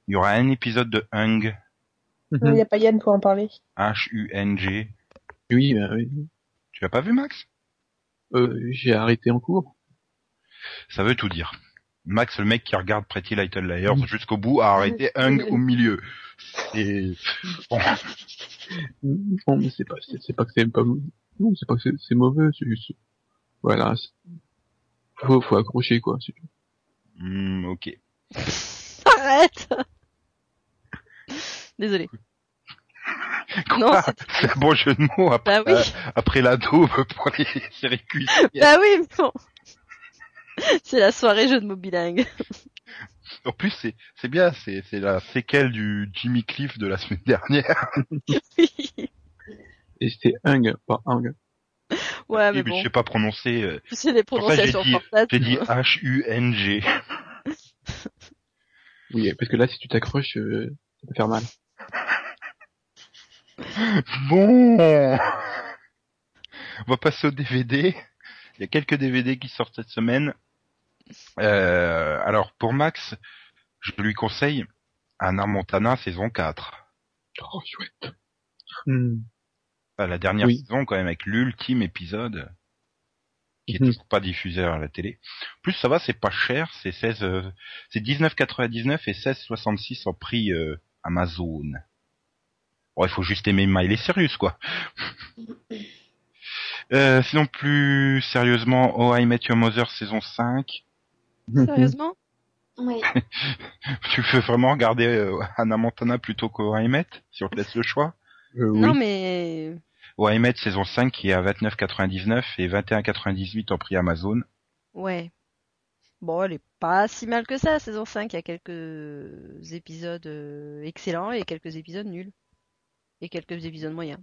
B: il y aura un épisode de Hung,
F: Il n'y a pas Yann pour en parler.
B: H-U-N-G.
E: Oui, bah, oui.
B: Tu l'as pas vu, Max?
E: Euh, j'ai arrêté en cours.
B: Ça veut tout dire. Max, le mec qui regarde Pretty Little Liars jusqu'au bout, a arrêté Hung au milieu. Et bon,
E: Non, mais c'est pas, c'est pas que c'est pas, non, c'est pas que c'est- mauvais, c'est juste, voilà. Faut, faut accrocher, quoi. c'est tout.
B: hmm, ok.
D: Arrête Désolé. Non,
B: Quoi
D: c'est-
B: C'est un bon jeu de mots après,
D: bah oui,
B: après la daube pour les séries
D: bah oui, mais bon. C'est la soirée jeu de mots bilingue.
B: En plus, c'est c'est bien, c'est c'est la séquelle du Jimmy Cliff de la semaine dernière.
D: Oui.
E: Et c'était Hung, pas Hung.
D: Ouais, mais
B: mais
D: bon.
B: je sais pas prononcer. euh,
D: C'est des
B: Pour ça, j'ai
D: prononciations.
B: J'ai dit H-U-N-G.
E: Oui, parce que là, si tu t'accroches, euh, ça peut faire mal.
B: Bon, on va passer au DVD. Il y a quelques DVD qui sortent cette semaine. Euh, alors pour Max, je lui conseille Anna Montana saison 4.
E: Oh, chouette. Hmm.
B: Enfin, la dernière
E: Oui.
B: saison quand même avec l'ultime épisode qui est
E: Mhm.
B: toujours pas diffusé à la télé. En plus ça va, c'est pas cher, c'est 16 euh, c'est 19,99 et 16,66 en prix euh, Amazon. Bon, il faut juste aimer Miley Cyrus quoi. Euh, sinon plus sérieusement, Oh I Met Your Mother saison 5.
D: Sérieusement?
C: Oui.
B: Tu veux vraiment regarder euh, Hannah Montana plutôt que Met si on te laisse le choix?
E: Euh, oui.
D: Non, mais
B: Oh Met saison 5 qui est à 29,99 et 21,98 en prix Amazon.
D: ouais. Bon, elle est pas si mal que ça, saison 5. Il y a quelques épisodes euh, excellents et quelques épisodes nuls. Et quelques épisodes moyens.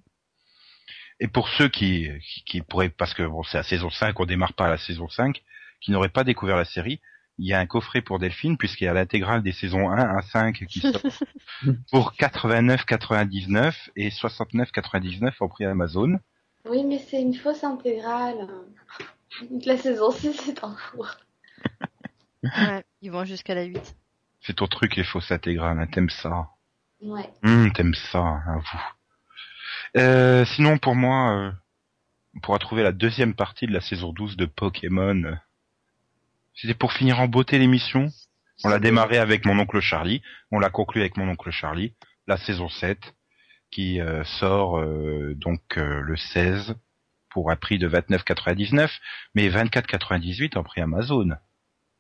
B: Et pour ceux qui, qui, qui pourraient, parce que bon, c'est la saison 5, on démarre pas à la saison 5, qui n'auraient pas découvert la série, il y a un coffret pour Delphine, puisqu'il y a l'intégrale des saisons 1 à 5 qui sort pour 89,99 et 69,99 en prix Amazon.
C: Oui, mais c'est une fausse intégrale. Donc la saison 6 est en cours.
D: Ouais, ils vont jusqu'à la 8.
B: C'est ton truc, les fausses intégrales, hein, t'aimes ça.
C: Ouais.
B: Hum, t'aimes ça, hein, vous. Euh, sinon, pour moi, euh, on pourra trouver la deuxième partie de la saison 12 de Pokémon. C'était pour finir en beauté l'émission. On l'a démarré avec mon oncle Charlie. On l'a conclu avec mon oncle Charlie. La saison 7, qui euh, sort euh, donc euh, le 16 pour un prix de 29,99, mais 24,98 en prix Amazon.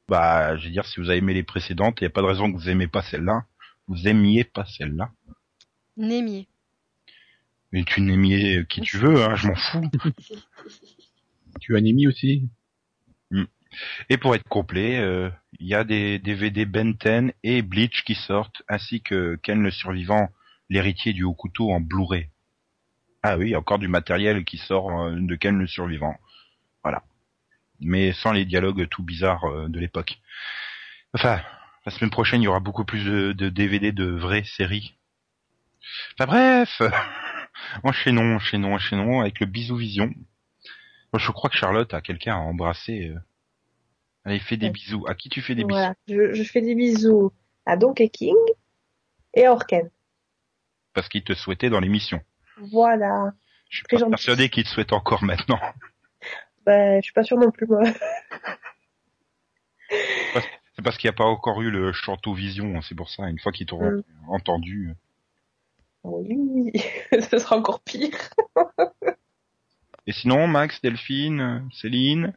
B: Bah, je veux dire, si vous avez aimé les précédentes, il n'y a pas de raison que vous aimez pas celle-là. Vous aimiez pas celle-là.
D: Némier.
B: Mais tu n'aimiez qui tu veux, hein, je m'en fous.
E: Tu as Nimi aussi?
B: Et pour être complet, euh, il y a des DVD Ben 10 et Bleach qui sortent, ainsi que Ken le survivant, l'héritier du haut couteau en Blu-ray. Ah oui, encore du matériel qui sort euh, de Ken le survivant. Voilà. Mais sans les dialogues tout bizarres euh, de l'époque. Enfin, la semaine prochaine, il y aura beaucoup plus de, de DVD de vraies séries. Enfin bref, enchaînons, enchaînons, enchaînons avec le bisou vision. Je crois que Charlotte a quelqu'un à embrasser. Euh. Allez, fais des bisous. À qui tu fais des
F: Voilà, je, je fais des bisous à Donkey King et à Orken.
B: bisous Parce qu'il te souhaitait dans l'émission.
F: Voilà.
B: Je suis
F: Très
B: pas
F: gentil.
B: persuadé qu'il te souhaite encore maintenant.
F: Ben, je suis pas sûre non plus, moi.
B: C'est parce qu'il n'y a pas encore eu le Chanteau Vision, c'est pour ça. Une fois qu'ils t'auront
F: Mm.
B: entendu.
F: Oui, ce sera encore pire.
B: Et sinon, Max, Delphine, Céline,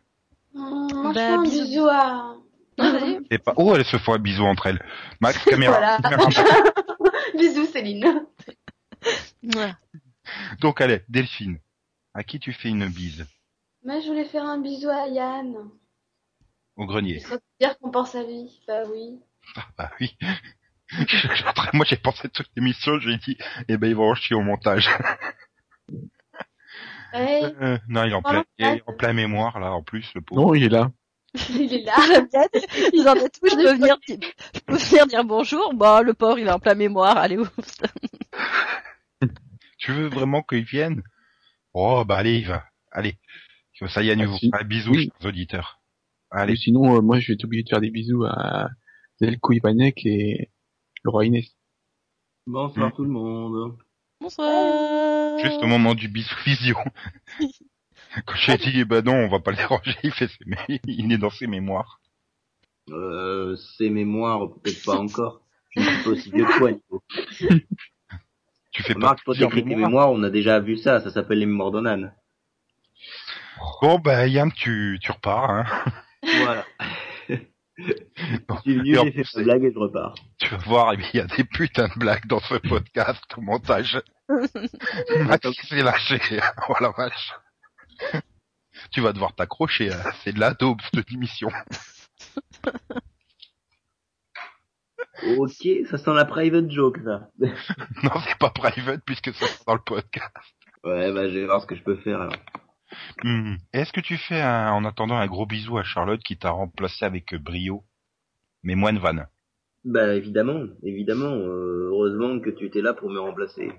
C: Moi, je
D: Bah,
C: fais un
D: bisous.
C: bisou à...
D: Allez.
B: et pas. Oh, elles se font un bisou entre elles. Max, caméra.
C: Bisous, Céline.
D: Ouais.
B: Donc allez, Delphine. À qui tu fais une bise
C: Moi, je voulais faire un bisou à Yann.
B: Au grenier.
C: Il serait dire qu'on pense à lui. Bah oui.
B: Ah, bah oui. Après, Moi, j'ai pensé toute l'émission, j'ai dit, eh ben, ils vont en chier au montage. Euh, non, il est en plein, il est en plein mémoire, là, en plus, le pauvre.
E: Non, il est là.
C: il est là.
D: Ils en ont tous. Je peux venir, je peux venir dire bonjour. Bah, le porc, il est en plein mémoire. Allez, ouf.
B: Tu veux vraiment qu'il vienne? Oh, bah allez, il va. Allez. Comme ça, Yann,
E: Ah,
B: vous
E: si.
B: fera un bisou,
E: Oui.
B: chers auditeurs.
E: Allez. Sinon, euh, moi, je vais être obligé de faire des bisous à Zelko Ivanek et Laura Inès.
H: Bonsoir
B: Mm.
H: tout le monde.
D: Bonsoir.
B: Juste au moment du bisou vision. Quand j'ai dit, eh ben non, on va pas le déranger, il fait ses mé- il est dans ses mémoires.
H: Euh, ces mémoires, peut-être pas encore. Je ne suis pas aussi vieux que toi, Nico.
B: Tu fais pas
H: Remarque, toi,
B: plusieurs
H: t'écris tes
B: mémoires.
H: mémoires, on a déjà vu ça, ça s'appelle les mémoires d'Onan.
B: Bon, bah, Yann, tu, tu repars, hein.
H: Voilà.
B: Bon.
H: Je suis venu,
B: Et en
H: j'ai fait
B: plus,
H: ma blague et je repars.
B: Tu vas voir, il y a des putains de blagues dans ce podcast au montage. Max s'est lâché, oh la vache. Tu vas devoir t'accrocher, hein. c'est de la daube cette émission.
H: Ok, ça sent la private joke, ça.
B: Non, c'est pas private puisque c'est dans le podcast.
H: Ouais, bah, je vais voir ce que je peux faire, alors.
B: Hmm. Est-ce que tu fais un- en attendant un gros bisou à Charlotte qui t'a remplacé avec brio Mais moins de vanne?
H: Bah, évidemment, évidemment, euh, heureusement que tu étais là pour me remplacer.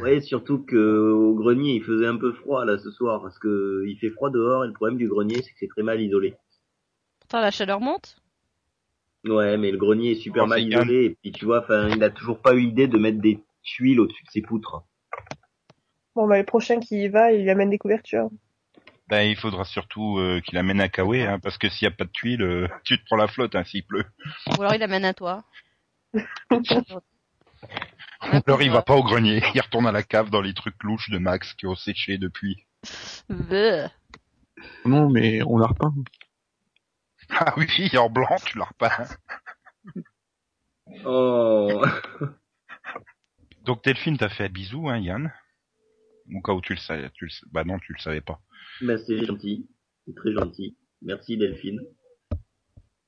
H: Ouais, surtout que au grenier, il faisait un peu froid, là, ce soir, parce que il fait froid dehors, et le problème du grenier, c'est que c'est très mal isolé.
D: Pourtant, la chaleur monte.
H: Ouais, mais le grenier est super
B: Oh,
H: mal isolé, et puis tu vois, enfin, il a toujours pas eu l'idée de mettre des tuiles au-dessus de ses poutres.
F: Bon, bah, le prochain qui y va, il lui amène des couvertures.
B: Ben, il faudra surtout euh, qu'il amène un kawaii, hein, parce que s'il y a pas de tuiles, euh, tu te prends la flotte hein, s'il pleut.
D: Ou alors, il amène à toi.
B: Alors il va pas au grenier, il retourne à la cave dans les trucs louches de Max qui ont séché depuis.
E: Non, mais on l'a repeint.
B: Ah oui, en blanc, tu l'as repeint.
H: Oh,
B: Donc Delphine t'a fait un bisou, hein, Yann Au cas où tu le savais, tu le sais- bah non, tu le savais pas.
H: bah c'est gentil, c'est très gentil. Merci Delphine.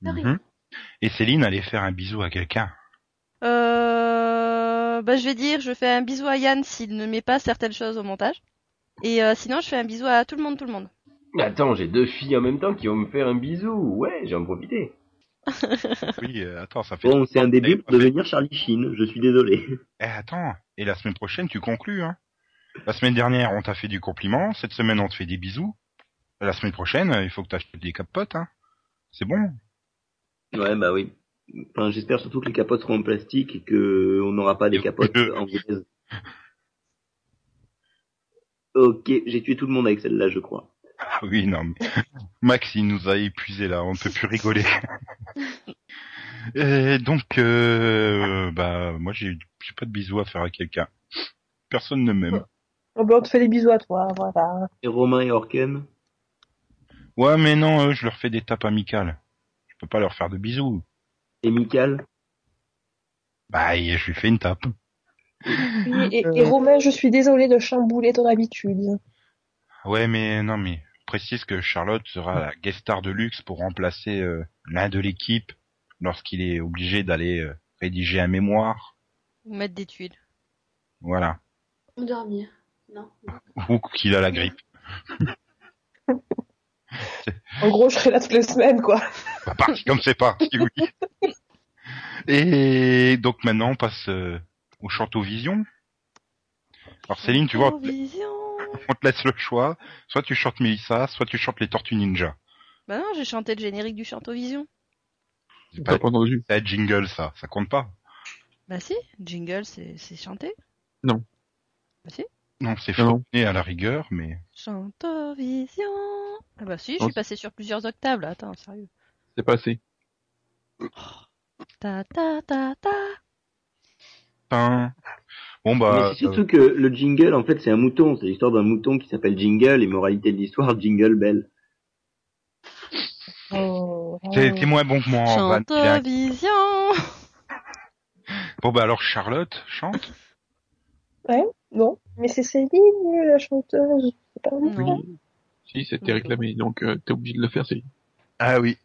B: Mhm. Et Céline allait faire un bisou à quelqu'un.
D: Euh, bah, je vais dire, je fais un bisou à Yann s'il ne met pas certaines choses au montage. Et euh, sinon, je fais un bisou à tout le monde, tout le monde.
I: Mais attends, j'ai deux filles en même temps qui vont me faire un bisou. Ouais, j'ai en profité.
B: Oui, euh, attends, ça fait...
H: Bon, c'est un début pour devenir Charlie Sheen, je suis désolé.
B: Eh, attends, et la semaine prochaine, tu conclus, hein? La semaine dernière, on t'a fait du compliment, cette semaine, on te fait des bisous. La semaine prochaine, euh, il faut que t'achètes des capotes, hein C'est bon?
H: Ouais, bah oui. Enfin, j'espère surtout que les capotes seront en plastique et que on n'aura pas des capotes
B: que-
H: anglaises. Ok, j'ai tué tout le monde avec celle-là, je crois.
B: Oui, non, mais Max, il nous a épuisé là, on ne peut plus rigoler. Et donc, euh, bah, moi, j'ai j'ai pas de bisous à faire à quelqu'un. Personne ne m'aime.
F: Oh, ben, on te fait des bisous à toi, voilà.
H: Et Romain et Orken?
B: Ouais, mais non, eux, je leur fais des tapes amicales. Je peux pas leur faire de bisous.
H: Et Michael?
B: Bah, je lui fais une tape.
F: Oui, et, et Romain, je suis désolée de chambouler ton habitude.
B: Ouais, mais non, mais précise que Charlotte sera la guest star de luxe pour remplacer euh, l'un de l'équipe lorsqu'il est obligé d'aller euh, rédiger un mémoire.
D: Ou mettre des tuiles.
B: Voilà.
C: Ou dormir. Non.
B: Ou qu'il a la grippe.
F: En gros, je serai là toutes les semaines, quoi.
B: Bah, parti comme c'est parti, oui. Et donc maintenant, on passe euh, au Chanteau Vision. Alors Céline, tu vois,
D: Vision.
B: on te laisse le choix. Soit tu chantes Melissa, soit tu chantes les Tortues Ninja.
D: Bah non, j'ai chanté le générique du Chantovision.
B: C'est
E: T'as
B: pas
E: pas entendu.
B: c'est un jingle, ça. Ça compte pas.
D: Bah si, jingle, c'est c'est chanté.
E: Non.
D: Bah si.
B: Non, c'est fredonné à la rigueur, mais...
D: Chantovision. Ah bah si, je suis passé sur plusieurs octaves là, attends, sérieux.
E: C'est pas assez.
D: Ta ta ta ta.
B: Pain. Bon
H: Mais
B: bah...
H: c'est surtout que le jingle, en fait, c'est un mouton. C'est l'histoire d'un mouton qui s'appelle Jingle et moralité de l'histoire, Jingle Bell.
F: Oh,
B: euh, t'es moins bon que moi
D: Chantovision.
B: Bon bah alors Charlotte, chante.
F: Non, mais c'est Céline, la chanteuse. C'est pas.
D: Non.
E: Si, c'était réclamé, donc euh, t'es obligé de le faire, c'est.
B: Ah oui.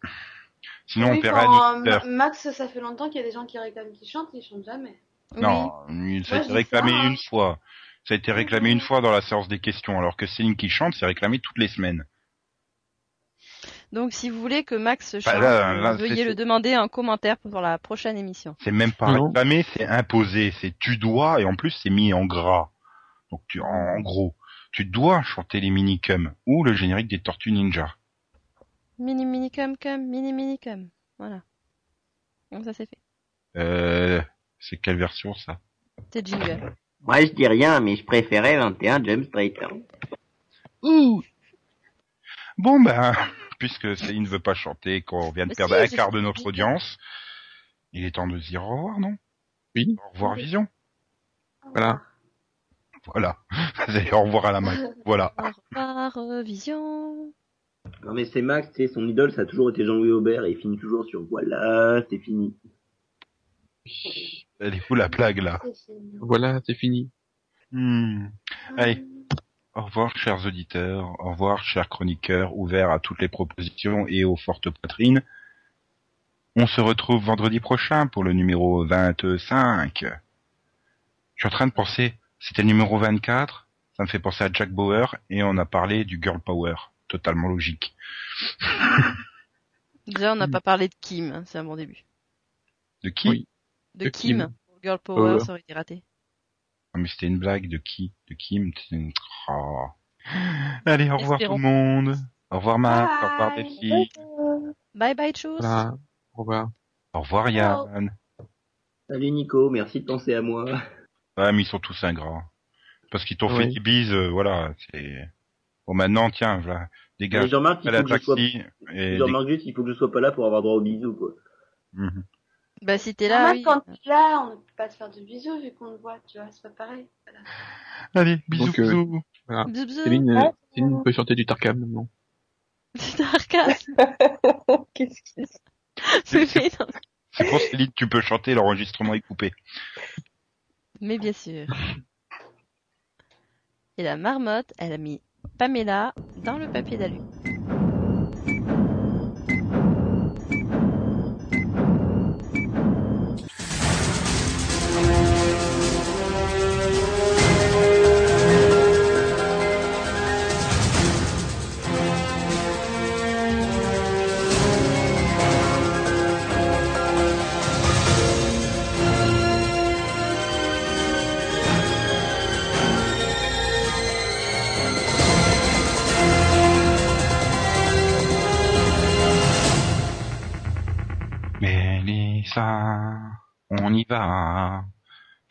B: Sinon on
C: Oui,
B: verra
C: quand, euh, Max, ça fait longtemps qu'il y a des gens qui réclament qu'ils chantent, ils chantent jamais.
B: Non, ça a été
C: c'est
B: réclamé
C: ça, hein.
B: une fois. Ça a été réclamé une fois dans la séance des questions, alors que Céline qui chante, c'est réclamé toutes les semaines.
D: Donc si vous voulez que Max chante,
B: Bah, là, là,
D: euh,
B: c'est-
D: veuillez le demander en commentaire pour la prochaine émission.
B: C'est même pas
E: Non.
B: réclamé, c'est imposé. C'est tu dois, et en plus c'est mis en gras. Donc tu, en, en gros, tu dois chanter les minicums ou le générique des Tortues Ninja.
D: Mini mini cum cum, mini mini cum. Voilà. Comme ça c'est fait.
B: Euh, c'est quelle version ça?
D: C'est jingle.
H: Moi, je dis rien, mais je préférais 21 James Strait. hein.
B: Ouh Bon ben, puisque Céline ne veut pas chanter, qu'on vient de
D: Mais
B: perdre
D: si,
B: un quart de notre audience, il est temps de se dire au revoir, non?
E: Oui.
B: Au revoir Vision.
E: Voilà.
B: Voilà. Allez au revoir à la main. Voilà.
D: Au revoir, Vision.
H: Non, mais c'est Max, tu sais, son idole, ça a toujours été Jean-Louis Aubert et il finit toujours sur voilà, c'est fini.
B: Elle est où la blague là?
C: C'est.
E: Voilà, c'est fini.
B: Hmm. Allez. Au revoir, chers auditeurs. Au revoir, chers chroniqueurs, ouverts à toutes les propositions et aux fortes poitrines. On se retrouve vendredi prochain pour le numéro 25. Je suis en train de penser, c'était le numéro 24. Ça me fait penser à Jack Bauer et on a parlé du girl power. Totalement logique.
D: Déjà, on n'a pas parlé de Kim, hein, c'est un bon début.
B: De qui
E: Oui.
D: De,
E: De
D: Kim.
E: Kim.
D: Girl Power,
E: Euh.
D: ça aurait été raté.
B: Ah, mais c'était une blague de qui De Kim c'est une- Oh. Allez, au revoir
D: Espérons.
B: tout le monde. Au revoir Max, au revoir. Delphi.
D: Bye bye, tchuss.
E: Voilà. Au revoir.
B: Au revoir Yann.
H: Salut Nico, merci de penser à moi.
B: Ouais, mais ils sont tous ingrats. Parce qu'ils t'ont fait des bises, euh, voilà, c'est... Bon, maintenant, tiens, voilà,
H: Mais
B: dégage,
H: Jean-Marc, il
B: à la
H: faut que je sois,
B: taxi, et...
H: Jean-Marc juste, il faut que je sois pas là pour avoir droit aux bisous, quoi.
B: Mhm.
D: Bah si t'es
C: Ah,
D: là,
C: Max,
D: oui.
C: quand tu es là, on ne peut pas te faire de bisous vu qu'on te voit, tu vois, c'est pas pareil. Voilà.
B: Allez, bisous,
E: Donc, euh,
B: bisous.
E: Voilà.
D: Bisous.
E: Céline, euh. Céline peut chanter du Tarkam maintenant.
D: C'est sarcasme.
F: Qu'est-ce qu'il
B: C'est-
D: Mais.
B: C'est pour Céline, tu peux chanter, l'enregistrement est coupé.
D: Mais bien sûr. Et la marmotte, elle a mis Pamela dans le papier d'alu.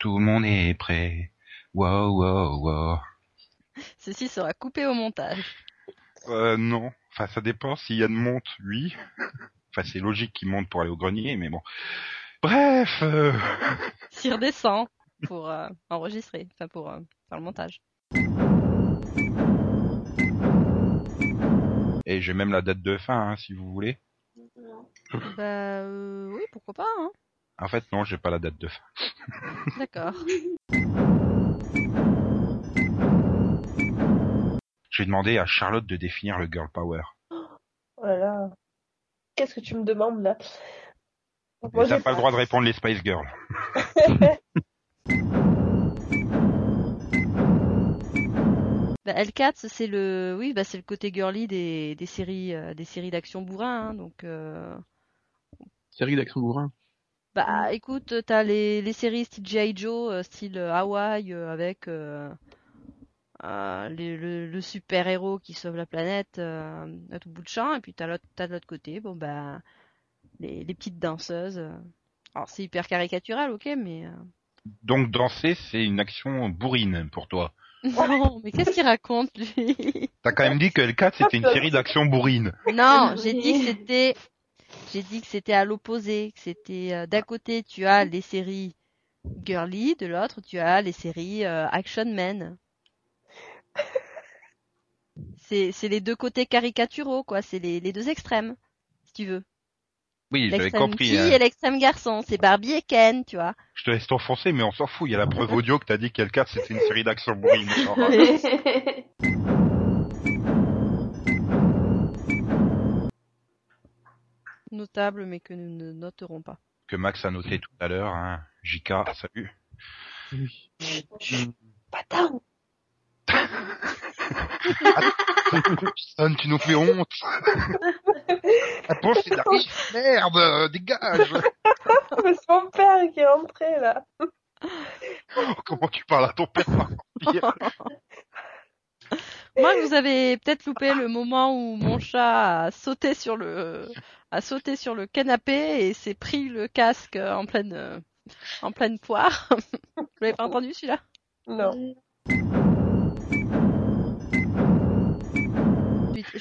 B: Tout le monde est prêt. Wow, wow, wow.
D: Ceci sera coupé au montage.
B: Euh, non. Enfin, ça dépend. Si Yann monte, oui. Enfin, c'est logique qu'il monte pour aller au grenier, mais bon. Bref, euh,
D: S'il redescend pour euh, enregistrer, enfin pour euh, faire le montage.
B: et j'ai même la date de fin, hein, si vous voulez.
D: Bah euh, oui, pourquoi pas, hein.
B: En fait, non, j'ai pas la date de fin.
D: D'accord.
B: J'ai demandé à Charlotte de définir le girl power.
F: Voilà. Qu'est-ce que tu me demandes là? Moi,
B: t'as pas le droit de répondre les Spice Girls.
D: Bah, L4, c'est le, oui, bah c'est le côté girly des, des séries, euh, des séries d'action bourrin, hein, donc. Euh...
E: Série d'action bourrin.
D: Bah écoute, t'as les, les séries style G.I. Joe, euh, style euh, Hawaï, euh, avec euh, les- le, le super héros qui sauve la planète euh, à tout bout de champ, et puis t'as l'autre, t'as de l'autre côté, bon bah les, les petites danseuses. euh. Alors c'est hyper caricatural, ok, mais euh,
B: Donc danser, c'est une action bourrine pour toi.
D: non, mais qu'est-ce qu'il raconte lui?
B: T'as quand même dit que L4 c'était une série d'action bourrine.
D: Non, j'ai dit que c'était, j'ai dit que c'était à l'opposé, que c'était euh, d'un côté tu as les séries girly, de l'autre tu as les séries euh, action men. C'est c'est les deux côtés caricaturaux quoi, c'est les, les deux extrêmes, si tu veux.
B: Oui, j'avais compris.
D: fille
B: hein.
D: et l'extrême garçon, c'est Barbie et Ken, tu vois.
B: Je te laisse t'enfoncer, mais on s'en fout. Il y a la preuve audio que t'as dit que L4 c'était une série d'action bourrine. Genre,
D: Notable mais que nous ne noterons pas.
B: que Max a noté tout à l'heure. Hein. JK, salut.
E: Oui.
F: Patin
B: Son, tu nous fais honte. Attends, c'est de la riche. Merde, dégage.
F: Mais c'est mon père qui est rentré là.
B: Oh, comment tu parles à ton père par contre
D: Moi, vous avez peut-être loupé le moment où mon chat a sauté sur le, a sauté sur le canapé et s'est pris le casque en pleine, euh, en pleine poire. Vous l'avez pas entendu celui-là?
F: Non.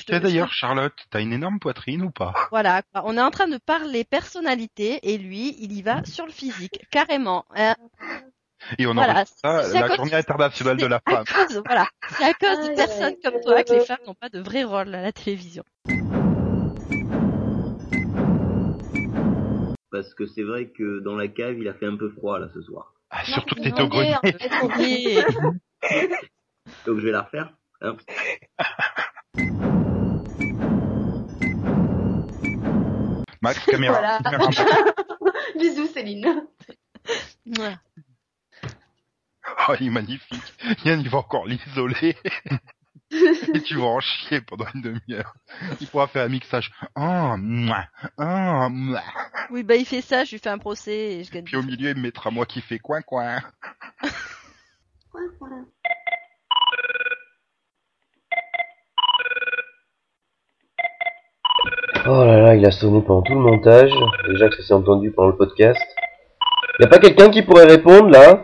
B: D'ailleurs, Charlotte, t'as une énorme poitrine ou pas?
D: Voilà, quoi. on est en train de parler personnalité et lui, il y va sur le physique, carrément. hein.
B: Et on
D: Voilà,
B: ça
D: à
B: la
D: cause-
B: journée internationale de la
D: à
B: femme.
D: cause, voilà, c'est à cause de personnes comme toi que les femmes n'ont pas de vrai rôle à la télévision.
H: Parce que c'est vrai que dans la cave, il a fait un peu froid là ce soir.
B: Ah, surtout que t'étais au grenier.
C: en
H: Donc je vais la refaire. hein.
B: Max, caméra.
C: Voilà.
B: caméra.
C: Bisous Céline.
B: Oh, il est magnifique. Yann, il va encore l'isoler. Et tu vas en chier pendant une demi-heure. Il pourra faire un mixage. Oh, mouah, oh, mouah.
D: Oui, bah il fait ça, je lui fais un procès et je gagne.
B: Puis au milieu, il me mettra moi qui fais coin coin.
I: Oh là là, il a sonné pendant tout le montage. Déjà que ça s'est entendu pendant le podcast. Y a pas quelqu'un qui pourrait répondre là?